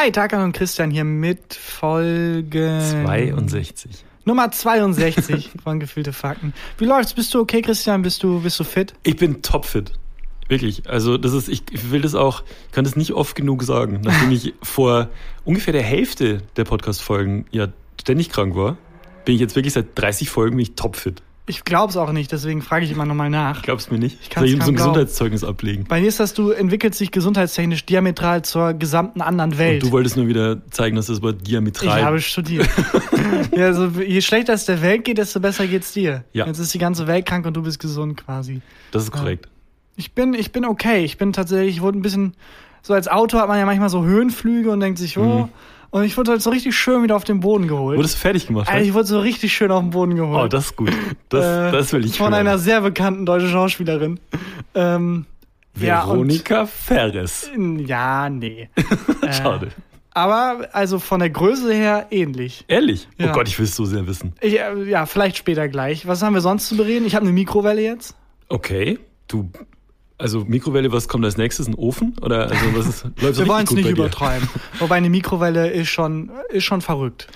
Hi, Takan und Christian hier mit Folge 62. Nummer 62 von Gefühlte Fakten. Wie läuft's? Bist du okay, Christian? Bist du, bist du fit? Ich bin topfit. Wirklich. Also, das ist, ich will das auch, ich kann das nicht oft genug sagen, nachdem ich vor ungefähr der Hälfte der Podcast-Folgen ja ständig krank war, bin ich jetzt wirklich seit 30 Folgen bin ich topfit. Ich glaub's auch nicht, deswegen frage ich immer nochmal nach. Glaubst mir nicht? Ich Soll ich ihm so ein glauben. Gesundheitszeugnis ablegen? Bei dir ist das, du entwickelst dich gesundheitstechnisch diametral zur gesamten anderen Welt. Und du wolltest nur wieder zeigen, dass das Wort ich diametral. habe studiert. ja, also, je schlechter es der Welt geht, desto besser geht's dir. Ja. Jetzt ist die ganze Welt krank und du bist gesund quasi. das ist korrekt. Ich bin, ich bin okay. Ich bin tatsächlich, ich wurde ein bisschen, so als Autor hat man ja manchmal so Höhenflüge und denkt sich, oh, Mhm. Und ich wurde halt so richtig schön wieder auf den Boden geholt. Wurdest du fertig gemacht? Alter, ich wurde so richtig schön auf den Boden geholt. oh, das ist gut. Das, Äh, das will ich Von hören. einer sehr bekannten deutschen Schauspielerin. Ähm, Veronika Ferres. Ja, und, ja, nee. Äh, Schade. Aber also von der Größe her ähnlich. Ehrlich? Ja. Oh Gott, ich will es so sehr wissen. Ich, äh, ja, vielleicht später gleich. Was haben wir sonst zu bereden? Ich habe eine Mikrowelle jetzt. Okay, du. Also Mikrowelle, was kommt als nächstes? Ein Ofen? Oder also was ist, läuft Wir wollen es nicht übertreiben. Wobei eine Mikrowelle ist schon, ist schon verrückt.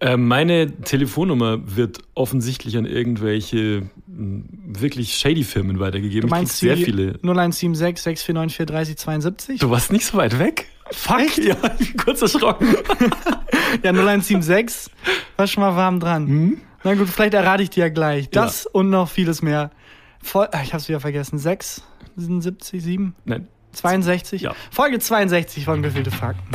Äh, meine Telefonnummer wird offensichtlich an irgendwelche mh, wirklich shady Firmen weitergegeben. Du meinst sehr viele. 0176 649 43072? Du warst nicht so weit weg? Fuck, ja, ich bin kurz erschrocken. Ja, 0176. War schon mal warm dran. Hm? Na gut, vielleicht errate ich dir ja gleich. Das und noch vieles mehr. Voll, ah, ich hab's wieder vergessen. 6, 77, 7, Nein. 62? Ja. Folge 62 von Gefühlte Fakten.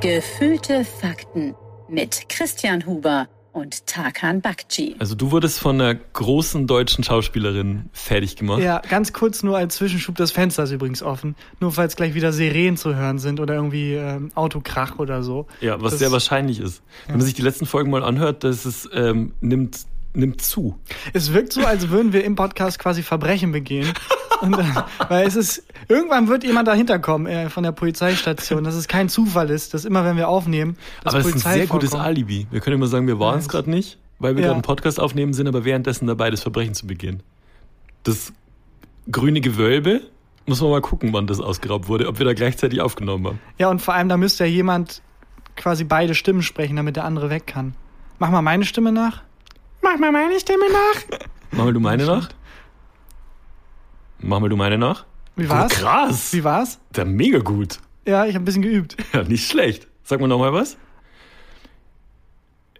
Gefühlte Fakten mit Christian Huber und Tarkan Bakci. Also du wurdest von einer großen deutschen Schauspielerin fertig gemacht. Ja, ganz kurz nur als Zwischenschub, das Fenster ist übrigens offen. Nur falls gleich wieder Sirenen zu hören sind oder irgendwie ähm, Autokrach oder so. Ja, was Das- sehr wahrscheinlich ist. Wenn man sich die letzten Folgen mal anhört, dass es ähm, nimmt, nimmt zu. Es wirkt so, als würden wir im Podcast quasi Verbrechen begehen. Und, äh, weil es ist, irgendwann wird jemand dahinter kommen äh, von der Polizeistation, dass es kein Zufall ist, dass immer, wenn wir aufnehmen, dass Aber es ist ein sehr gutes vorkommt. Alibi. Wir können immer sagen, wir waren es Ja. gerade nicht, weil wir Ja. gerade einen Podcast aufnehmen, sind aber währenddessen dabei, das Verbrechen zu begehen. Das grüne Gewölbe, muss man mal gucken, wann das ausgeraubt wurde, ob wir da gleichzeitig aufgenommen haben. Ja, und vor allem, da müsste ja jemand quasi beide Stimmen sprechen, damit der andere weg kann. Mach mal meine Stimme nach. Mach mal meine Stimme nach. Mach mal du meine nach. Mach mal du meine nach. Wie war's? Oh, krass. Wie war's? Ja, mega gut. Ja, ich habe ein bisschen geübt. Ja, nicht schlecht. Sag mal nochmal was.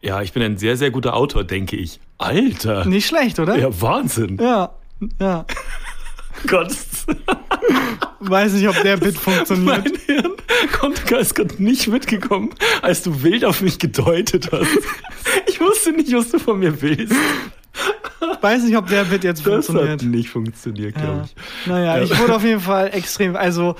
Ja, ich bin ein sehr, sehr guter Autor, denke ich. Alter. Nicht schlecht, oder? Ja, Wahnsinn. Ja, ja. Gott. Weiß nicht, ob der Bit funktioniert. Mein Hirn konnte, ist gerade nicht mitgekommen, als du wild auf mich gedeutet hast. Ich wusste nicht, was du von mir willst. Weiß nicht, ob der Bit jetzt Das funktioniert. hat nicht funktioniert, glaube Ja. ich. Naja, Ja. ich wurde auf jeden Fall extrem, also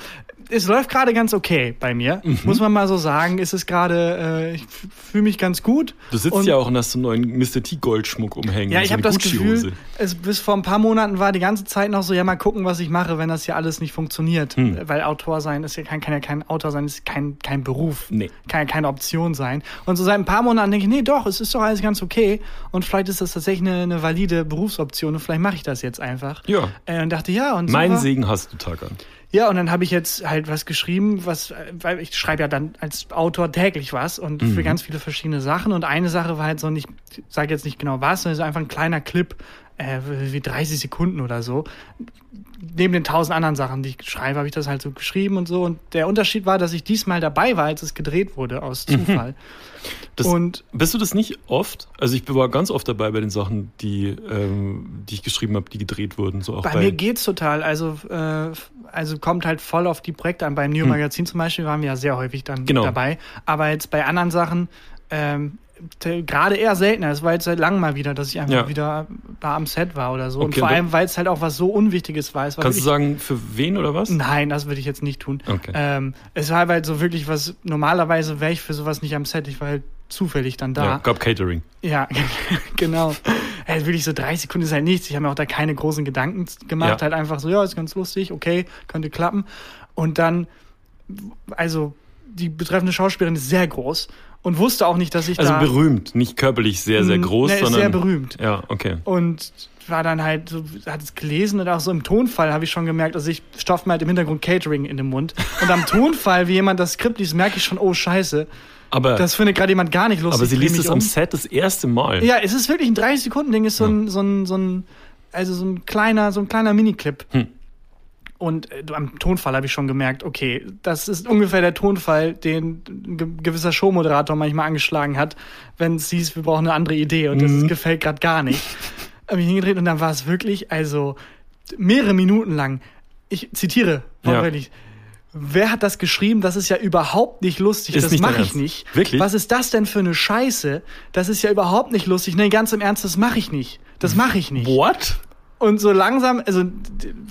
es läuft gerade ganz okay bei mir, Mhm. muss man mal so sagen. Es ist gerade, äh, ich fühle mich ganz gut. Du sitzt Und- ja auch und hast so einen neuen Mr. T Goldschmuck umhängen. Ja, ich so habe das Gefühl, es bis vor ein paar Monaten war die ganze Zeit noch so, ja mal gucken, was ich mache, wenn das hier alles nicht funktioniert. Hm. Weil Autor sein ist ja kein, kann ja kein Autor sein, ist kein, kein Beruf. Nee. Kann ja keine Option sein. Und so seit ein paar Monaten denke ich, nee, doch, es ist doch alles ganz okay. Und vielleicht ist das tatsächlich eine, eine valide Berufsoption und vielleicht mache ich das jetzt einfach. Ja. Äh, und dachte, ja, und Mein super. Segen hast du, Takan. Ja, und dann habe ich jetzt halt was geschrieben, was, weil ich schreibe ja dann als Autor täglich was und Mhm. für ganz viele verschiedene Sachen. Und eine Sache war halt so, nicht, ich sage jetzt nicht genau was, sondern so einfach ein kleiner Clip, äh, wie 30 Sekunden oder so. Neben den tausend anderen Sachen, die ich schreibe, habe ich das halt so geschrieben und so. Und der Unterschied war, dass ich diesmal dabei war, als es gedreht wurde, aus Zufall. Das, Und bist du das nicht oft? Also ich war ganz oft dabei bei den Sachen, die, ähm, die ich geschrieben habe, die gedreht wurden. So auch bei, bei, mir geht's total. Also, äh, also kommt halt voll auf die Projekte an. Beim New Magazin zum Beispiel waren wir ja sehr häufig dann Hm. Genau. dabei. Aber jetzt bei anderen Sachen ähm, gerade eher seltener. Es war jetzt seit langem mal wieder, dass ich einfach Ja. wieder da am Set war oder so. und Okay, vor und allem, weil es halt auch was so Unwichtiges war. Kannst du sagen, für wen oder was? Nein, das würde ich jetzt nicht tun. Okay. Ähm, es war halt so wirklich was, normalerweise wäre ich für sowas nicht am Set. Ich war halt zufällig dann da. Ja, gab Catering. Ja, genau. Halt wirklich so 30 Sekunden ist halt nichts. Ich habe mir auch da keine großen Gedanken gemacht. Ja. Halt einfach so, ja, ist ganz lustig, okay, könnte klappen. Und dann, also die betreffende Schauspielerin ist sehr groß und wusste auch nicht, dass ich Also da berühmt, nicht körperlich sehr, sehr groß, ne, ist sondern. sehr berühmt. Ja, okay. und war dann halt so, hat es gelesen und auch so im Tonfall habe ich schon gemerkt, also ich stopfe mir halt im Hintergrund Catering in den Mund und am Tonfall, wie jemand das Skript liest, merke ich schon, oh Scheiße, Aber, das findet gerade jemand gar nicht lustig. aber sie liest es am Set das erste Mal. Ja, es ist wirklich ein 30 Sekunden Ding, ist so ein so ein so ein also so ein kleiner so ein kleiner Miniclip. Hm. Und äh, am Tonfall habe ich schon gemerkt, okay, das ist ungefähr der Tonfall, den ein ge gewisser Showmoderator manchmal angeschlagen hat, wenn es hieß, wir brauchen eine andere Idee und das Mhm. gefällt gerade gar nicht. habe ich hingedreht und dann war es wirklich, also mehrere Minuten lang, ich zitiere, Ja. wortwörtlich, Wer hat das geschrieben? Das ist ja überhaupt nicht lustig. Ist das mache ich nicht. Wirklich? Was ist das denn für eine Scheiße? Das ist ja überhaupt nicht lustig. Nee, ganz im Ernst, das mache ich nicht. Das mache ich nicht. What? Und so langsam, also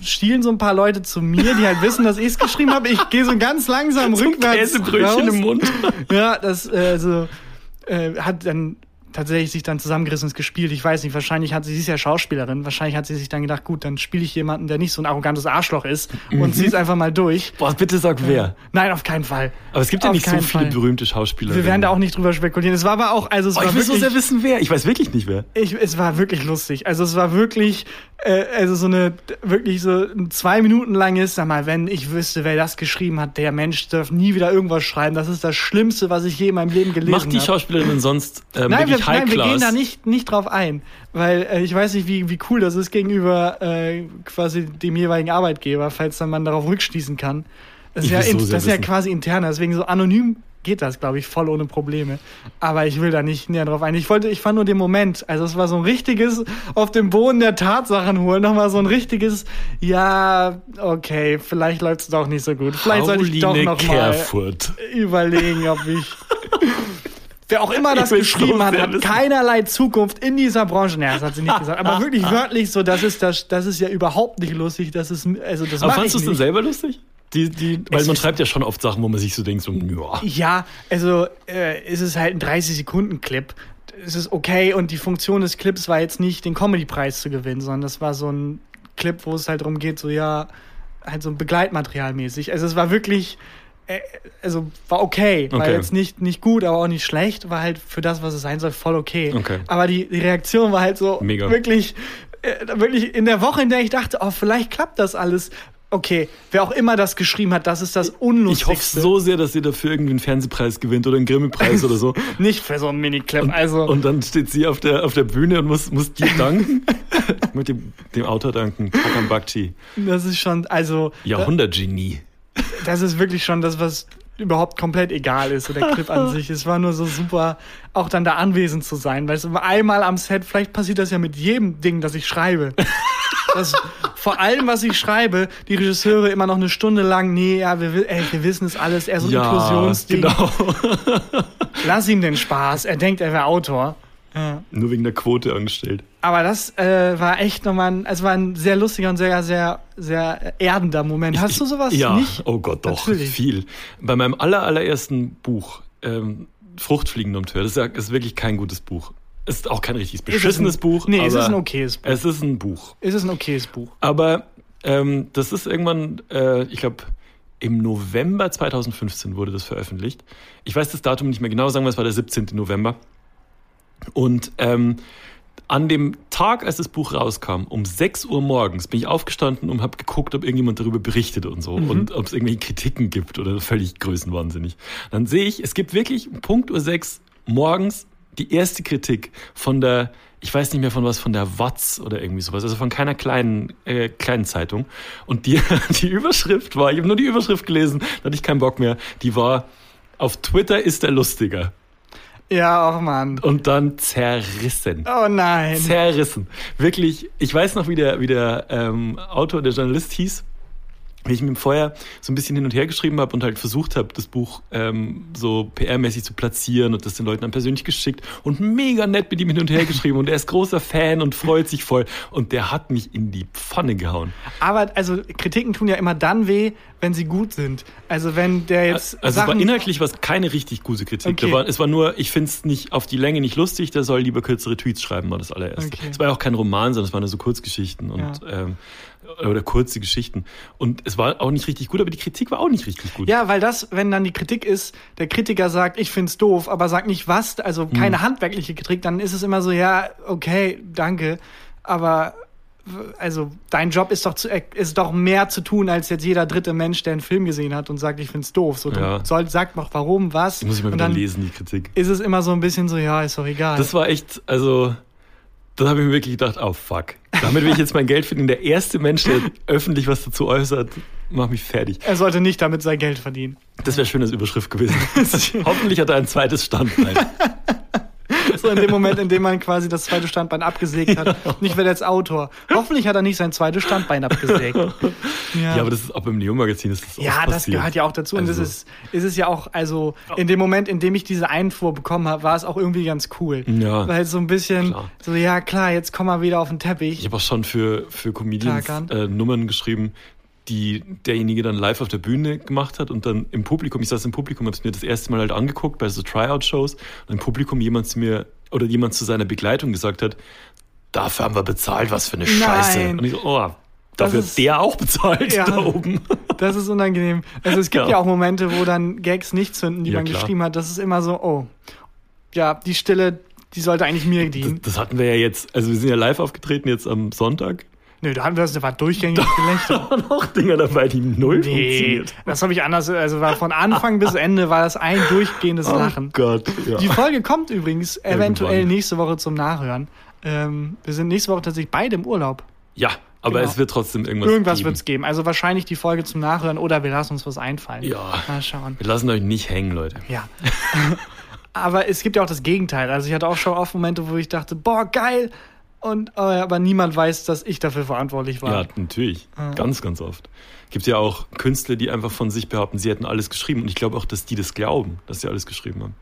stielen so ein paar Leute zu mir, die halt wissen, dass ich es geschrieben habe. Ich gehe so ganz langsam So rückwärts Käsebrötchen raus. im Mund. Ja, das äh, so, äh, hat dann tatsächlich sich dann zusammengerissen und es gespielt. Ich weiß nicht, wahrscheinlich hat sie, sie ist ja Schauspielerin, wahrscheinlich hat sie sich dann gedacht, gut, dann spiele ich jemanden, der nicht so ein arrogantes Arschloch ist Mhm. und zieh es einfach mal durch. Boah, bitte sag wer. Nein, auf keinen Fall. Aber es gibt ja Auf nicht so viele Fall. berühte Schauspieler. Wir werden da auch nicht drüber spekulieren. Es war aber auch, also es Oh, war ich will so wirklich, sehr wissen, wer. Ich weiß wirklich nicht wer. ich, es war wirklich lustig. Also es war wirklich, äh, also so eine, wirklich so zwei Minuten langes, sag mal, wenn ich wüsste, wer das geschrieben hat, der Mensch darf nie wieder irgendwas schreiben. Das ist das Schlimmste, was ich je in meinem Leben gelesen habe. Macht die Schauspielerin sonst ähm, Nein, wir, wirklich nein, wir gehen da nicht, nicht drauf ein, weil äh, ich weiß nicht, wie, wie cool das ist gegenüber äh, quasi dem jeweiligen Arbeitgeber, falls dann man darauf rückschließen kann. Das ist, ja, so das ist ja quasi interner, deswegen so anonym geht das, glaube ich, voll ohne Probleme. Aber ich will da nicht näher drauf ein. Ich wollte, ich fand nur den Moment, also es war so ein richtiges auf dem Boden der Tatsachen holen, nochmal so ein richtiges, ja, okay, vielleicht läuft es doch nicht so gut. Vielleicht sollte ich doch Pauline noch mal Kerfurt. überlegen, ob ich. Wer auch immer das geschrieben so hat, hat keinerlei Zukunft in dieser Branche. Naja, das hat sie nicht gesagt. Aber wirklich wörtlich so, das ist das, das ist ja überhaupt nicht lustig. Das ist, also das Aber fandest du es denn selber lustig? Die, die, weil Es man schreibt ja schon oft Sachen, wo man sich so denkt, so, ja. Ja, also äh, ist es halt ein 30-Sekunden-Clip. Es ist okay und die Funktion des Clips war jetzt nicht, den Comedy-Preis zu gewinnen, sondern das war so ein Clip, wo es halt darum geht, so ja, halt so ein Begleitmaterial mäßig. Also es war wirklich, äh, also war okay. War Okay. jetzt nicht, nicht gut, aber auch nicht schlecht. War halt für das, was es sein soll, voll okay. Okay. Aber die, die Reaktion war halt so Mega. wirklich, äh, wirklich in der Woche, in der ich dachte, oh, vielleicht klappt das alles. Okay, wer auch immer das geschrieben hat, das ist das Ich Unlustigste. hoffe so sehr, dass sie dafür irgendwie einen Fernsehpreis gewinnt oder einen Grimme-Preis oder so. Nicht für so einen Miniclip. Also, Und dann steht sie auf der, auf der Bühne und muss, muss dir danken. Mit dem, dem Autor danken. Hakan Bakci. das ist schon, also, Jahrhundertgenie. das ist wirklich schon das, was überhaupt komplett egal ist, so der Clip an sich. Es war nur so super, auch dann da anwesend zu sein, weil es war einmal am Set, vielleicht passiert das ja mit jedem Ding, das ich schreibe. Das, vor allem, was ich schreibe, die Regisseure immer noch eine Stunde lang, nee, ja, wir, wi- ey, wir wissen es alles, er ist so ein Inklusionsding. genau. Lass ihm den Spaß, er denkt, er wäre Autor. Ja. Nur wegen der Quote angestellt. Aber das äh, war echt nochmal ein, es war ein sehr lustiger und sehr, sehr, sehr erdender Moment. Hast du sowas ja, nicht? oh Gott, doch, Natürlich. viel. Bei meinem aller, allerersten Buch, ähm, Fruchtfliegen um Tür, das ja, ist wirklich kein gutes Buch. Ist auch kein richtig Ist es beschissenes ein, Buch. Nee, es ist ein okayes Buch. Es ist ein Buch. Es ist ein okayes Buch. Aber ähm, das ist irgendwann, äh, ich glaube, im November 2015 wurde das veröffentlicht. Ich weiß das Datum nicht mehr genau, sagen wir, es war der 17. November. Und ähm, an dem Tag, als das Buch rauskam, um 6 Uhr morgens, bin ich aufgestanden und habe geguckt, ob irgendjemand darüber berichtet und so und ob es irgendwelche Kritiken gibt oder völlig größenwahnsinnig. Dann sehe ich, es gibt wirklich um Punkt Uhr 6 morgens die erste Kritik von der, ich weiß nicht mehr von was, von der Watz oder irgendwie sowas, also von keiner kleinen, äh, kleinen Zeitung. Und die, die Überschrift war, ich habe nur die Überschrift gelesen, da hatte ich keinen Bock mehr, die war, auf Twitter ist er lustiger. Ja, auch Mann. Und dann zerrissen. Oh nein. Zerrissen. Wirklich, ich weiß noch, wie der, wie der ähm, Autor, der Journalist hieß, wie ich mit ihm vorher so ein bisschen hin und her geschrieben habe und halt versucht habe, das Buch ähm, so PR-mäßig zu platzieren und das den Leuten dann persönlich geschickt und mega nett mit ihm hin und her geschrieben und er ist großer Fan und freut sich voll und der hat mich in die Pfanne gehauen. Aber also Kritiken tun ja immer dann weh, wenn sie gut sind. Also wenn der jetzt Also es Sachen, war inhaltlich was keine richtig gute Kritik. Okay. War, es war nur, ich finde es nicht auf die Länge nicht lustig, der soll lieber kürzere Tweets schreiben, war das allererste. Okay. Es war ja auch kein Roman, sondern es waren nur so Kurzgeschichten und Ja. ähm, oder kurze Geschichten. Und es war auch nicht richtig gut, aber die Kritik war auch nicht richtig gut. Ja, weil das, wenn dann die Kritik ist, der Kritiker sagt, ich find's doof, aber sagt nicht was, also keine Mhm. handwerkliche Kritik, dann ist es immer so, ja, okay, danke, aber also dein Job ist doch zu, ist doch mehr zu tun als jetzt jeder dritte Mensch, der einen Film gesehen hat und sagt, ich find's doof. So, Ja. soll, sag doch warum, was. Muss ich mal und wieder dann lesen, die Kritik. ist es immer so ein bisschen so, ja, ist doch egal. Das war echt, also, da habe ich mir wirklich gedacht, oh fuck. Damit will ich jetzt mein Geld verdienen. Der erste Mensch, der öffentlich was dazu äußert, macht mich fertig. er sollte nicht damit sein Geld verdienen. Das wäre schön als Überschrift gewesen. Hoffentlich hat er ein zweites Standbein. So in dem Moment, in dem man quasi das zweite Standbein abgesägt hat. Nicht wer als Autor. Hoffentlich hat er nicht sein zweites Standbein abgesägt. Ja, Ja, aber das ist auch beim Neo-Magazin ist das Ja, oft das passiert. gehört ja auch dazu. Und Also- das ist, ist es ja auch, also in dem Moment, in dem ich diese Einfuhr bekommen habe, war es auch irgendwie ganz cool. Ja. Weil so ein bisschen, Klar. so ja klar, jetzt komm mal wieder auf den Teppich. Ich habe auch schon für, für Comedians äh, Nummern geschrieben, die derjenige dann live auf der Bühne gemacht hat und dann im Publikum, ich saß im Publikum, habe es mir das erste Mal halt angeguckt bei so Tryout-Shows und im Publikum jemand zu mir oder jemand zu seiner Begleitung gesagt hat, dafür haben wir bezahlt, was für eine Scheiße. Nein. Und ich so, oh, Das dafür ist- hat der auch bezahlt Ja. da oben. Das ist unangenehm. Also es gibt Ja. ja auch Momente, wo dann Gags nicht zünden, die Ja, man klar. geschrieben hat. Das ist immer so, oh, ja, die Stille, die sollte eigentlich mir Das, dienen. das hatten wir ja jetzt, also wir sind ja live aufgetreten jetzt am Sonntag. Nö, da haben wir das war durchgängig Gelächter. Da waren auch Dinger dabei, die null Nee, funktioniert. das habe ich anders, also war von Anfang bis Ende war das ein durchgehendes Lachen. Oh Gott, ja. Die Folge kommt übrigens eventuell Irgendwann. nächste Woche zum Nachhören. Ähm, wir sind nächste Woche tatsächlich beide im Urlaub. ja, aber Genau. es wird trotzdem irgendwas Irgendwas geben. wird es geben. Also wahrscheinlich die Folge zum Nachhören oder wir lassen uns was einfallen. Ja. Mal schauen. Wir lassen euch nicht hängen, Leute. Ja. aber es gibt ja auch das Gegenteil. Also ich hatte auch schon oft Momente, wo ich dachte, boah, geil. Und äh, aber niemand weiß, dass ich dafür verantwortlich war. Ja, natürlich. Ganz, ganz oft. Gibt ja auch Künstler, die einfach von sich behaupten, sie hätten alles geschrieben. Und ich glaube auch, dass die das glauben, dass sie alles geschrieben haben.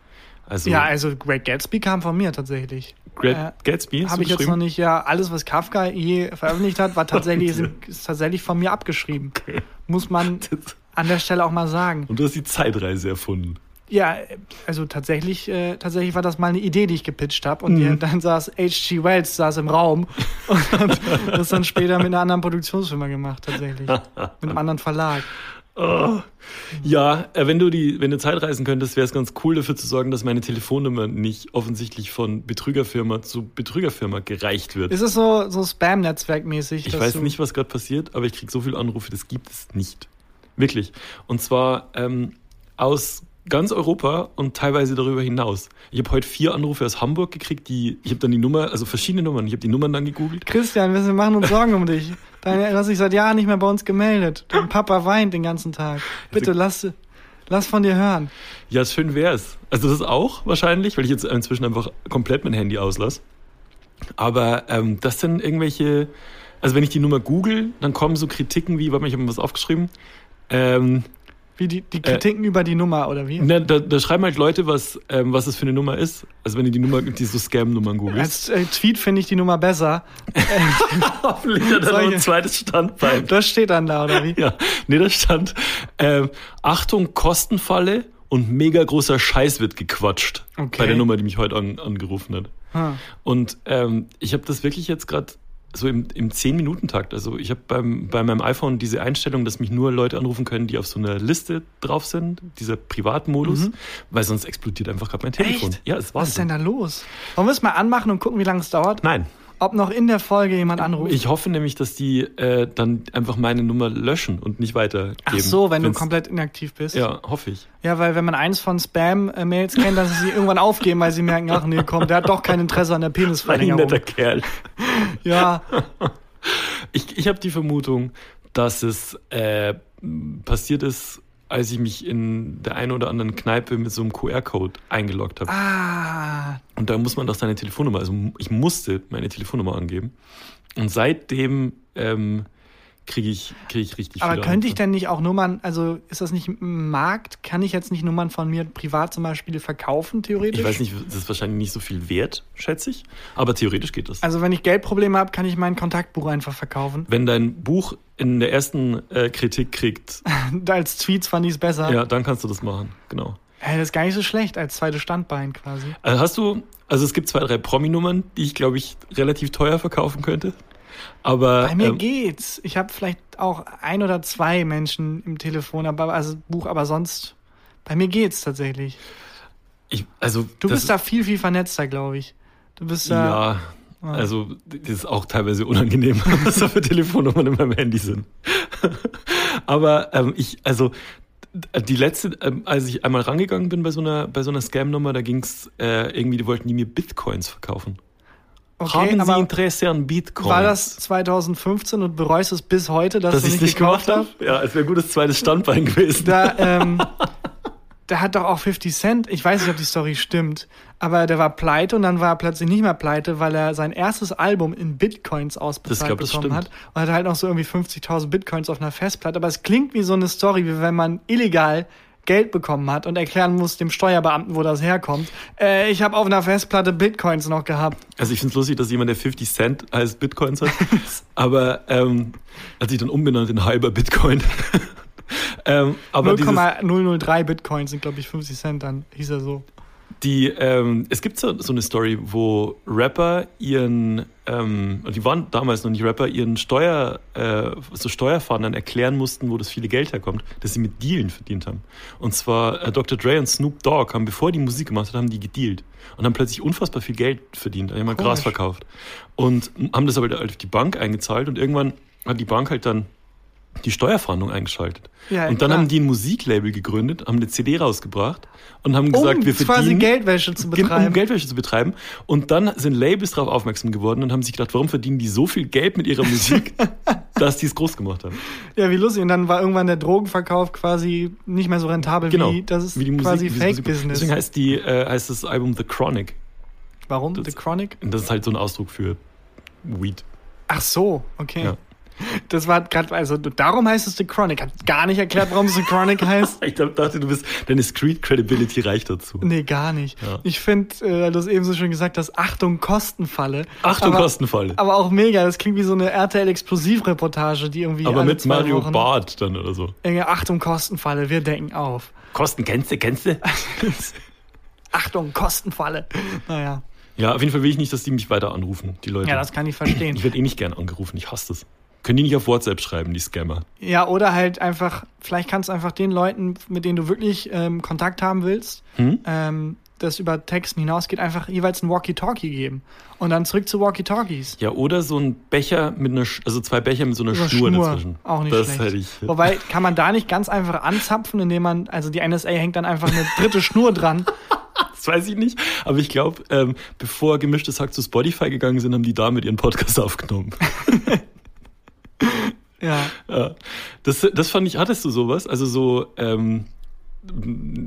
Also, Ja, also Great Gatsby kam von mir tatsächlich. Great äh, Gatsby Habe ich jetzt noch nicht, ja, alles, was Kafka je veröffentlicht hat, war tatsächlich, ist, ist tatsächlich von mir abgeschrieben. Muss man an der Stelle auch mal sagen. Und du hast die Zeitreise erfunden. Ja, also tatsächlich, äh, tatsächlich war das mal eine Idee, die ich gepitcht habe. Und Mhm. dann saß H.G. Wells saß im Raum und hat das dann später mit einer anderen Produktionsfirma gemacht, tatsächlich. mit einem anderen Verlag. Ja, äh, wenn du die, wenn du Zeitreisen könntest, wäre es ganz cool dafür zu sorgen, dass meine Telefonnummer nicht offensichtlich von Betrügerfirma zu Betrügerfirma gereicht wird. Ist es so, so Spam-Netzwerk-mäßig? Ich weiß nicht, was gerade passiert, aber ich kriege so viele Anrufe, das gibt es nicht. Wirklich. Und zwar ähm, aus ganz Europa und teilweise darüber hinaus. Ich habe heute vier Anrufe aus Hamburg gekriegt, die ich habe dann die Nummer, also verschiedene Nummern, ich habe die Nummern dann gegoogelt. Christian, wir machen uns Sorgen um dich. Deine, du hast dich seit Jahren nicht mehr bei uns gemeldet. Dein Papa weint den ganzen Tag. Bitte lass, lass von dir hören. Ja, schön wär's. Also das auch wahrscheinlich, weil ich jetzt inzwischen einfach komplett mein Handy auslasse. Aber ähm, das sind irgendwelche, also wenn ich die Nummer google, dann kommen so Kritiken wie, warte mal, ich habe mir was aufgeschrieben. Ähm, Wie die, die Kritiken über die Nummer, oder wie? Na, da, da schreiben halt Leute, was, ähm, was das für eine Nummer ist. Also wenn du die Nummer, die so Scam-Nummern googelst. Als äh, Tweet finde ich die Nummer besser. Hoffentlich hat er noch ein zweites Standbein. Das steht dann da, oder wie? ja, nee, da stand, ähm, Achtung, Kostenfalle und mega großer Scheiß wird gequatscht. Okay. Bei der Nummer, die mich heute an, angerufen hat. Hm. Und ähm, ich habe das wirklich jetzt gerade so im, im 10-Minuten-Takt. Also ich habe beim, bei meinem iPhone diese Einstellung, dass mich nur Leute anrufen können, die auf so einer Liste drauf sind, dieser Privatmodus, weil sonst explodiert einfach gerade mein Telefon. Mhm. Echt? Ja, es war Was ist denn da los? Wollen wir es mal anmachen und gucken, wie lange es dauert? Nein. Ob noch in der Folge jemand anruft? Ich hoffe nämlich, dass die äh, dann einfach meine Nummer löschen und nicht weitergeben. Ach so, wenn du Wenn's- komplett inaktiv bist. Ja, hoffe ich. Ja, weil wenn man eins von Spam-Mails kennt, dass sie irgendwann aufgeben, weil sie merken, ach nee, komm, der hat doch kein Interesse an der Ein Penisverlängerung. netter Kerl. Ja, Ich, ich habe die Vermutung, dass es äh, passiert ist, als ich mich in der einen oder anderen Kneipe mit so einem QR-Code eingeloggt habe. ah, Und da muss man doch seine Telefonnummer, also ich musste meine Telefonnummer angeben. Und seitdem ähm, kriege ich, krieg ich richtig aber könnte ich denn nicht auch Nummern, also ist das nicht ein Markt? Kann ich jetzt nicht Nummern von mir privat zum Beispiel verkaufen, theoretisch? Ich weiß nicht, das ist wahrscheinlich nicht so viel wert, schätze ich. Aber theoretisch geht das. Also wenn ich Geldprobleme habe, kann ich mein Kontaktbuch einfach verkaufen. Wenn dein Buch in der ersten äh, Kritik kriegt, Als Tweets fand ich es besser. ja, dann kannst du das machen. Genau. Hey, das ist gar nicht so schlecht, als zweites Standbein quasi. Also hast du, also es gibt zwei, drei Promi-Nummern, die ich, glaube ich, relativ teuer verkaufen könnte. Aber Bei mir ähm, geht's. Ich habe vielleicht auch ein oder zwei Menschen im Telefon, aber also Buch, aber sonst bei mir geht's tatsächlich. ich, also Du bist da viel, viel vernetzter, glaube ich. Du bist da. Ja, also das ist auch teilweise unangenehm, was da für Telefonnummern in meinem Handy sind. Aber ähm, ich, also die letzte, ähm, als ich einmal rangegangen bin bei so einer, bei so einer Scam-Nummer, da ging's äh, irgendwie, die wollten die mir Bitcoins verkaufen. Okay, Haben Sie Interesse an Bitcoins? war das 2015 und bereust es bis heute, dass, dass du ich nicht, nicht gekauft gemacht habe? Ja, es wäre ein gutes zweites Standbein gewesen. Da, ähm, der hat doch auch 50 Cent, ich weiß nicht, ob die Story stimmt, aber der war pleite und dann war er plötzlich nicht mehr pleite, weil er sein erstes Album in Bitcoins ausbezahlt glaub, das bekommen hat und hat halt noch so irgendwie 50.000 Bitcoins auf einer Festplatte. Aber es klingt wie so eine Story, wie wenn man illegal Geld bekommen hat und erklären muss dem Steuerbeamten, wo das herkommt. Äh, ich habe auf einer Festplatte Bitcoins noch gehabt. Also ich finde es lustig, dass jemand, der 50 Cent als Bitcoins hat, aber ähm, hat sich dann umbenannt in halber Bitcoin. ähm, aber dieses, 0,003 Bitcoins sind, glaube ich, 50 Cent, dann hieß er so. Die, ähm, es gibt so, so eine Story, wo Rapper ihren, ähm, die waren damals noch nicht Rapper, ihren Steuer, äh, so Steuerfahndern erklären mussten, wo das viele Geld herkommt, dass sie mit Dealen verdient haben. Und zwar äh, Dr. Dre und Snoop Dogg haben, bevor die Musik gemacht haben, haben die gedealt und haben plötzlich unfassbar viel Geld verdient, haben mal. Gras verkauft und haben das aber halt auf die Bank eingezahlt und irgendwann hat die Bank halt dann die Steuerfahndung eingeschaltet. Ja, und dann klar. haben die ein Musiklabel gegründet, haben eine CD rausgebracht und haben gesagt, um wir quasi verdienen Geldwäsche zu betreiben. um Geldwäsche zu betreiben. Und dann sind Labels darauf aufmerksam geworden und haben sich gedacht, warum verdienen die so viel Geld mit ihrer Musik, dass die es groß gemacht haben. Ja, wie lustig. Und dann war irgendwann der Drogenverkauf quasi nicht mehr so rentabel Genau. wie das ist Wie die Musik, quasi Fake-Business. Deswegen heißt, die, äh, heißt das Album The Chronic. Warum? das- The Chronic? Das ist halt so ein Ausdruck für Weed. Ach so, okay. Ja. Das war gerade, also darum heißt es The Chronic. Hat gar nicht erklärt, warum es The Chronic heißt. Ich dachte, du bist, deine Street Credibility reicht dazu. Nee, gar nicht. Ja. Ich finde, äh, du hast eben so schön gesagt, dass Achtung, Kostenfalle. Achtung, aber, Kostenfalle. Aber auch mega. Das klingt wie so eine RTL-Explosivreportage, die irgendwie. Aber mit Mario Wochen, Barth dann oder so. Achtung, Kostenfalle, wir decken auf. Kosten, kennst du, kennst du? Achtung, Kostenfalle. Naja. Ja, auf jeden Fall will ich nicht, dass die mich weiter anrufen, die Leute. Ja, das kann ich verstehen. ich werde eh nicht gern angerufen, ich hasse das. Können die nicht auf WhatsApp schreiben, die Scammer? Ja, oder halt einfach, vielleicht kannst du einfach den Leuten, mit denen du wirklich ähm, Kontakt haben willst, Hm? ähm, das über Texten hinausgeht, einfach jeweils ein Walkie-Talkie geben. Und dann zurück zu Walkie-Talkies. Ja, oder so ein Becher mit einer, also zwei Becher mit so einer Schnur, Schnur. dazwischen. Auch nicht das schlecht. hätte ich. Wobei, kann man da nicht ganz einfach anzapfen, indem man, also die NSA hängt dann einfach eine dritte Schnur dran. Das weiß ich nicht. Aber ich glaube, ähm, bevor gemischtes Hack zu Spotify gegangen sind, haben die damit ihren Podcast aufgenommen. Ja. ja. Das, das fand ich, hattest du sowas? Also so, ähm,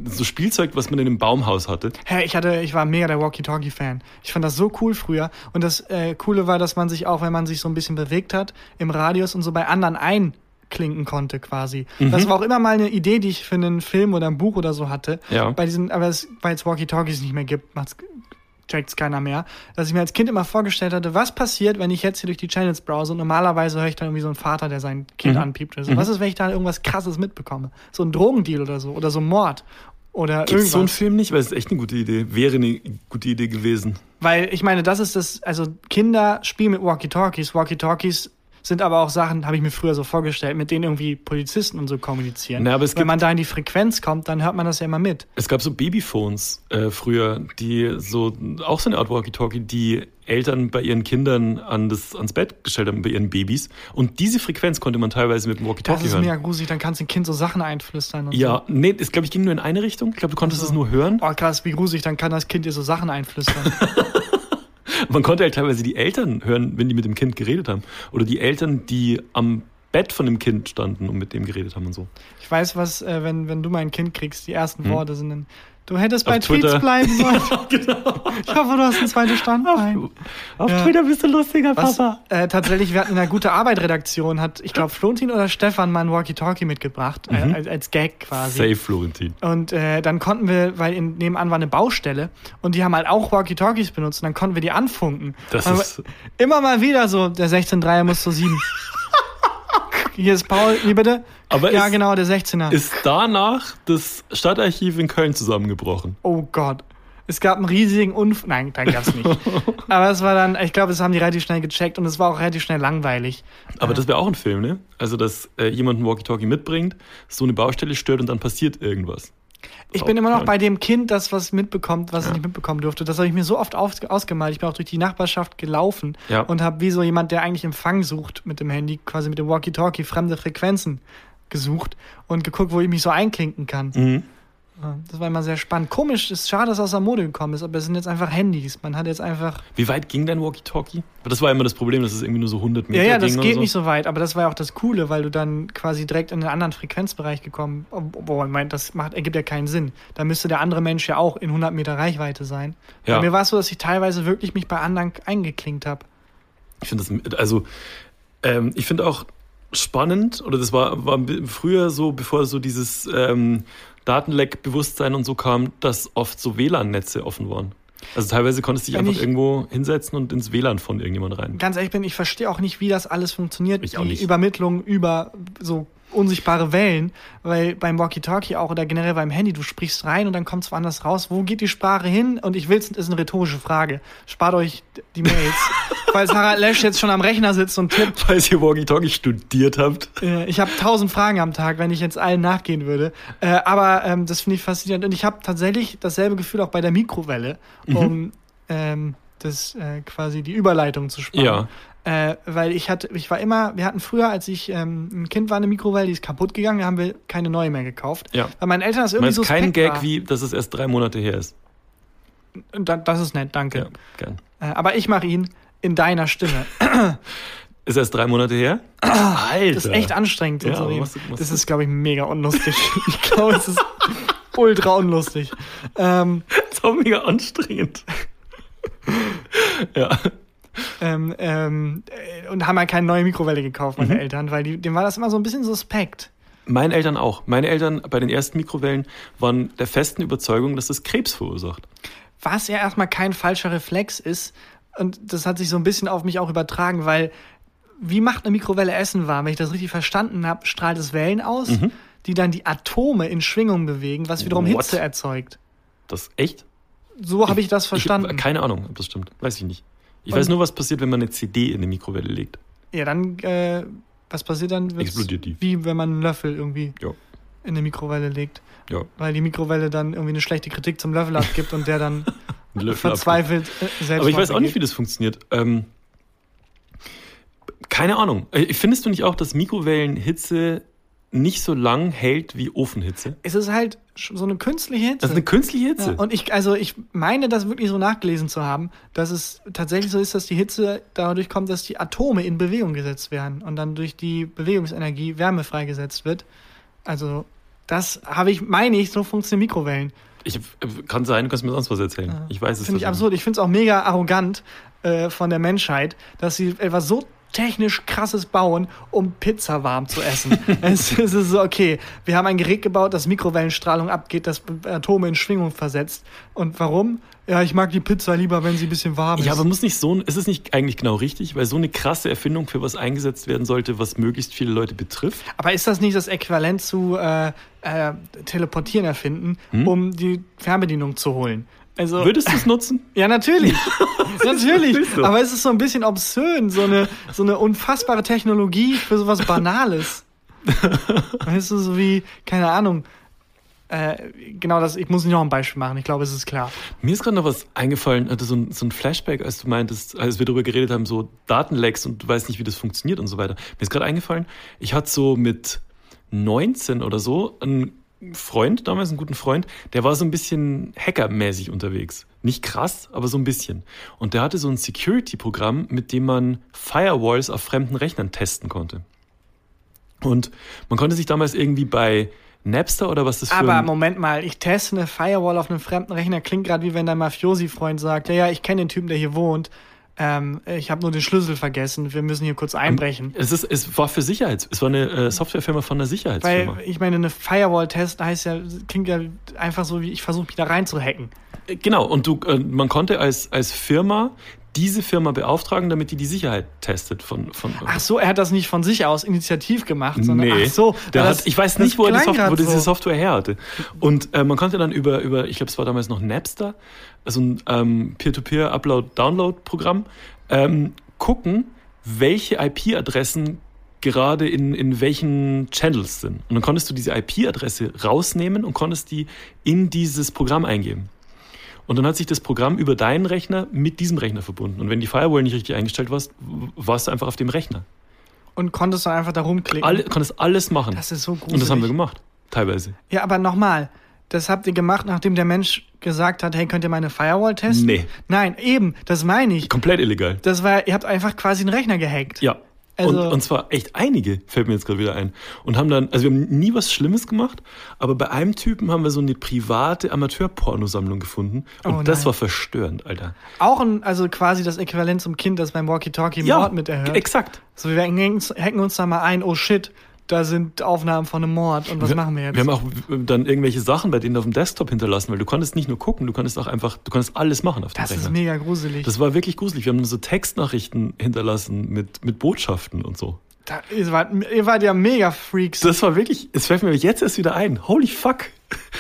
so Spielzeug, was man in einem Baumhaus hatte. Hä, ich hatte, ich war mega der Walkie-Talkie-Fan. Ich fand das so cool früher. Und das äh, Coole war, dass man sich auch, wenn man sich so ein bisschen bewegt hat, im Radius und so bei anderen einklinken konnte quasi. Mhm. Das war auch immer mal eine Idee, die ich für einen Film oder ein Buch oder so hatte. Ja. Bei diesen, aber es, weil es Walkie-Talkies nicht mehr gibt, macht's checkt's keiner mehr, dass ich mir als Kind immer vorgestellt hatte, was passiert, wenn ich jetzt hier durch die Channels browse und normalerweise höre ich dann irgendwie so einen Vater, der sein Kind Mhm. anpiept oder so. Was ist, wenn ich da irgendwas krasses mitbekomme? So ein Drogendeal oder so oder so ein Mord oder Gibt so einen irgendwas. Film nicht? Weil es ist echt eine gute Idee. Wäre eine gute Idee gewesen. Weil ich meine, das ist das, also Kinder spielen mit Walkie-Talkies. Walkie-Talkies sind aber auch Sachen, habe ich mir früher so vorgestellt, mit denen irgendwie Polizisten und so kommunizieren. Na, aber Wenn man da in die Frequenz kommt, dann hört man das ja immer mit. Es gab so Babyphones äh, früher, die so auch so eine Art Walkie-Talkie, die Eltern bei ihren Kindern an das, ans Bett gestellt haben, bei ihren Babys. Und diese Frequenz konnte man teilweise mit dem Das Walkie-Talkie ist hören. mega gruselig, dann kannst du dem Kind so Sachen einflüstern und Ja, nee, es glaube ich ging nur in eine Richtung. Ich glaube, du konntest Ach so. es nur hören. so. Oh krass, wie gruselig, dann kann das Kind dir so Sachen einflüstern. Man konnte halt teilweise die Eltern hören, wenn die mit dem Kind geredet haben. Oder die Eltern, die am Bett von dem Kind standen und mit dem geredet haben und so. ich weiß, was, äh, wenn, wenn du mein Kind kriegst, die ersten Hm. Worte sind dann, du hättest Auf bei Twitter. Tweets bleiben sollen. genau. Ich hoffe, du hast ein zweites Standbein. Auf Ja. Twitter bist du lustiger, Was, Papa. äh, tatsächlich, wir hatten in einer gute Arbeit-Redaktion, hat, ich glaube, Florentin oder Stefan mal ein Walkie-Talkie mitgebracht, Mhm. äh, als, als Gag quasi. Safe, Florentin. Und äh, dann konnten wir, weil in, nebenan war eine Baustelle und die haben halt auch Walkie-Talkies benutzt und dann konnten wir die anfunken. Das ist- immer mal wieder so, der 16-3er muss zur 7. Hier ist Paul, wie bitte? Aber ja, ist- genau, der 16er. Ist danach das Stadtarchiv in Köln zusammengebrochen? oh Gott. Es gab einen riesigen Unfall. Nein, dann gab's nicht. Aber es war dann, ich glaube, das haben die relativ schnell gecheckt und es war auch relativ schnell langweilig. Aber das wäre auch ein Film, ne? Also, dass äh, jemand ein Walkie-Talkie mitbringt, so eine Baustelle stört und dann passiert irgendwas. Ich bin immer noch bei dem Kind, das was mitbekommt, was es Ja. nicht mitbekommen durfte. Das habe ich mir so oft aus ausgemalt. Ich bin auch durch die Nachbarschaft gelaufen Ja. und habe wie so jemand, der eigentlich Empfang sucht mit dem Handy, quasi mit dem Walkie-Talkie, fremde Frequenzen gesucht und geguckt, wo ich mich so einklinken kann. Mhm. Das war immer sehr spannend. Komisch, ist schade, dass es aus der Mode gekommen ist, aber es sind jetzt einfach Handys. Man hat jetzt einfach. Wie weit ging dein Walkie-Talkie? Das war immer das Problem, dass es irgendwie nur so 100 Meter Ja, ja, das ging geht oder nicht so weit, aber das war ja auch das Coole, weil du dann quasi direkt in einen anderen Frequenzbereich gekommen Boah, ich meine, das macht, ergibt ja keinen Sinn. Da müsste der andere Mensch ja auch in 100 Meter Reichweite sein. Ja. Bei mir war es so, dass ich teilweise wirklich mich bei anderen eingeklinkt habe. Ich finde das, also, ähm, ich finde auch spannend, oder das war, war früher so, bevor so dieses ähm, Datenleck-Bewusstsein und so kam, dass oft so WLAN-Netze offen waren. Also teilweise konntest du dich Wenn einfach ich- irgendwo hinsetzen und ins WLAN von irgendjemand rein. Ganz ehrlich bin, ich verstehe auch nicht, wie das alles funktioniert. Ich auch die nicht. Übermittlung über so unsichtbare Wellen, weil beim Walkie-Talkie auch oder generell beim Handy, du sprichst rein und dann kommt es woanders raus. Wo geht die Sprache hin? Und ich will es, ist eine rhetorische Frage. Spart euch die Mails. Falls Harald Lesch jetzt schon am Rechner sitzt und tippt, Falls ihr Walkie-Talkie studiert habt. Äh, Ich habe tausend Fragen am Tag, wenn ich jetzt allen nachgehen würde. Äh, aber ähm, das finde ich faszinierend. Und ich habe tatsächlich dasselbe Gefühl auch bei der Mikrowelle, Mhm. um ähm, das äh, quasi die Überleitung zu sparen. Ja. Äh, weil ich hatte, ich war immer, wir hatten früher, als ich ähm, ein Kind war, eine Mikrowelle, die ist kaputt gegangen, da haben wir keine neue mehr gekauft. Ja. Weil meinen Eltern das irgendwie meinst so kein Gag, wie, dass es erst drei Monate her ist. Da, das ist nett, danke. Ja, gern. Äh, aber ich mache ihn in deiner Stimme. Ist erst drei Monate her? Alter. Das ist echt anstrengend. Ja, so machst du- machst das ist, glaube ich, mega unlustig. ich glaube, es ist ultra unlustig. Ähm, Das ist auch mega anstrengend. ja. Ähm, ähm, äh, und haben halt keine neue Mikrowelle gekauft, meine Mhm. Eltern, weil die, dem war das immer so ein bisschen suspekt. Meine Eltern auch. Meine Eltern bei den ersten Mikrowellen waren der festen Überzeugung, dass das Krebs verursacht. Was ja erstmal kein falscher Reflex ist. Und das hat sich so ein bisschen auf mich auch übertragen, weil wie macht eine Mikrowelle Essen warm? Wenn ich das richtig verstanden habe, strahlt es Wellen aus, die dann die Atome in Schwingung bewegen, was wiederum Mhm. What? Hitze erzeugt. Das echt? So habe ich das verstanden. Ich, keine Ahnung, ob das stimmt. Weiß ich nicht. Ich Und- weiß nur, was passiert, wenn man eine CD in eine Mikrowelle legt. Ja, dann, äh, was passiert dann? Explodiert die. Wie wenn man einen Löffel irgendwie Ja. in eine Mikrowelle legt. Ja. Weil die Mikrowelle dann irgendwie eine schlechte Kritik zum Löffel abgibt und der dann verzweifelt äh, selbst Aber ich weiß auch nicht, wie das funktioniert. Ähm, keine Ahnung. Äh, Findest du nicht auch, dass Mikrowellenhitze nicht so lang hält wie Ofenhitze? Es ist halt so eine künstliche Hitze. Das ist eine künstliche Hitze. ja, und ich, also ich meine, das wirklich so nachgelesen zu haben, dass es tatsächlich so ist, dass die Hitze dadurch kommt, dass die Atome in Bewegung gesetzt werden und dann durch die Bewegungsenergie Wärme freigesetzt wird. Also das habe ich, meine ich, so funktionieren Mikrowellen. ich, kann sein, du kannst mir sonst was erzählen. Ich weiß es Finde ich nicht. absurd. Ich finde es auch mega arrogant äh, von der Menschheit, dass sie etwas so technisch krasses bauen, um Pizza warm zu essen. es, es ist so, okay, wir haben ein Gerät gebaut, das Mikrowellenstrahlung abgeht, das Atome in Schwingung versetzt. Und warum? Ja, ich mag die Pizza lieber, wenn sie ein bisschen warm ist. Ja, aber muss nicht so, ist es nicht eigentlich genau richtig, weil so eine krasse Erfindung für was eingesetzt werden sollte, was möglichst viele Leute betrifft? Aber ist das nicht das Äquivalent zu äh, äh, Teleportieren erfinden, um die Fernbedienung zu holen? Also, Würdest du es nutzen? ja, natürlich. natürlich. Aber es ist so ein bisschen obszön, so eine, so eine unfassbare Technologie für sowas Banales. weißt du, so wie, keine Ahnung. Äh, genau das, ich muss nicht noch ein Beispiel machen, ich glaube, es ist klar. Mir ist gerade noch was eingefallen, hatte so ein, so ein Flashback, als du meintest, als wir darüber geredet haben, so Datenlecks und du weißt nicht, wie das funktioniert und so weiter. Mir ist gerade eingefallen, ich hatte so mit 19 oder so einen Freund, damals einen guten Freund, der war so ein bisschen hackermäßig unterwegs. Nicht krass, aber so ein bisschen. Und der hatte so ein Security-Programm, mit dem man Firewalls auf fremden Rechnern testen konnte. Und man konnte sich damals irgendwie bei Napster oder was das für Aber Moment mal, ich teste eine Firewall auf einem fremden Rechner. Klingt gerade wie wenn dein Mafiosi-Freund sagt, ja, ja, ich kenne den Typen, der hier wohnt. Ähm, ich habe nur den Schlüssel vergessen. Wir müssen hier kurz einbrechen. Es, ist, es war für Sicherheits. Es war eine äh, Softwarefirma von einer Sicherheitsfirma. Weil ich meine, eine Firewall-Test heißt ja, klingt ja einfach so, wie ich versuche mich da reinzuhacken. Äh, genau, und du, äh, man konnte als, als Firma diese Firma beauftragen, damit die die Sicherheit testet von. von Ach so, er hat das nicht von sich aus initiativ gemacht, sondern nee, ach so. der das- hat, ich weiß das nicht, wo er die Software, wo diese so. Software her hatte. Und äh, man konnte dann über, über ich glaube, es war damals noch Napster, also ein ähm, Peer-to-Peer-Upload-Download-Programm, ähm, gucken, welche IP-Adressen gerade in, in welchen Channels sind. Und dann konntest du diese IP-Adresse rausnehmen und konntest die in dieses Programm eingeben. Und dann hat sich das Programm über deinen Rechner mit diesem Rechner verbunden. Und wenn die Firewall nicht richtig eingestellt war, warst du einfach auf dem Rechner. Und konntest du einfach da rumklicken. Alle, konntest alles machen. Das ist so gruselig. Und das haben wir gemacht. Teilweise. Ja, aber nochmal. Das habt ihr gemacht, nachdem der Mensch gesagt hat, hey, könnt ihr meine Firewall testen? Nee. Nein, eben, das meine ich. Komplett illegal. Das war, ihr habt einfach quasi einen Rechner gehackt. Ja. Also- und, und zwar echt einige, fällt mir jetzt gerade wieder ein. Und haben dann, also wir haben nie was Schlimmes gemacht, aber bei einem Typen haben wir so eine private Amateur-Pornosammlung gefunden. Und Oh das war verstörend, Alter. Auch ein, also quasi das Äquivalent zum Kind, das beim Walkie-Talkie Mord miterhört. exakt. So, wir hacken, hacken uns da mal ein, oh shit, da sind Aufnahmen von einem Mord und was machen wir jetzt? Wir haben auch dann irgendwelche Sachen bei denen auf dem Desktop hinterlassen, weil du konntest nicht nur gucken, du konntest auch einfach, du konntest alles machen auf dem das Rechner. ist mega gruselig. das war wirklich gruselig. Wir haben so Textnachrichten hinterlassen mit, mit Botschaften und so. da, ihr, wart, ihr wart ja mega Freaks. Das war wirklich, es fällt mir jetzt erst wieder ein. Holy fuck.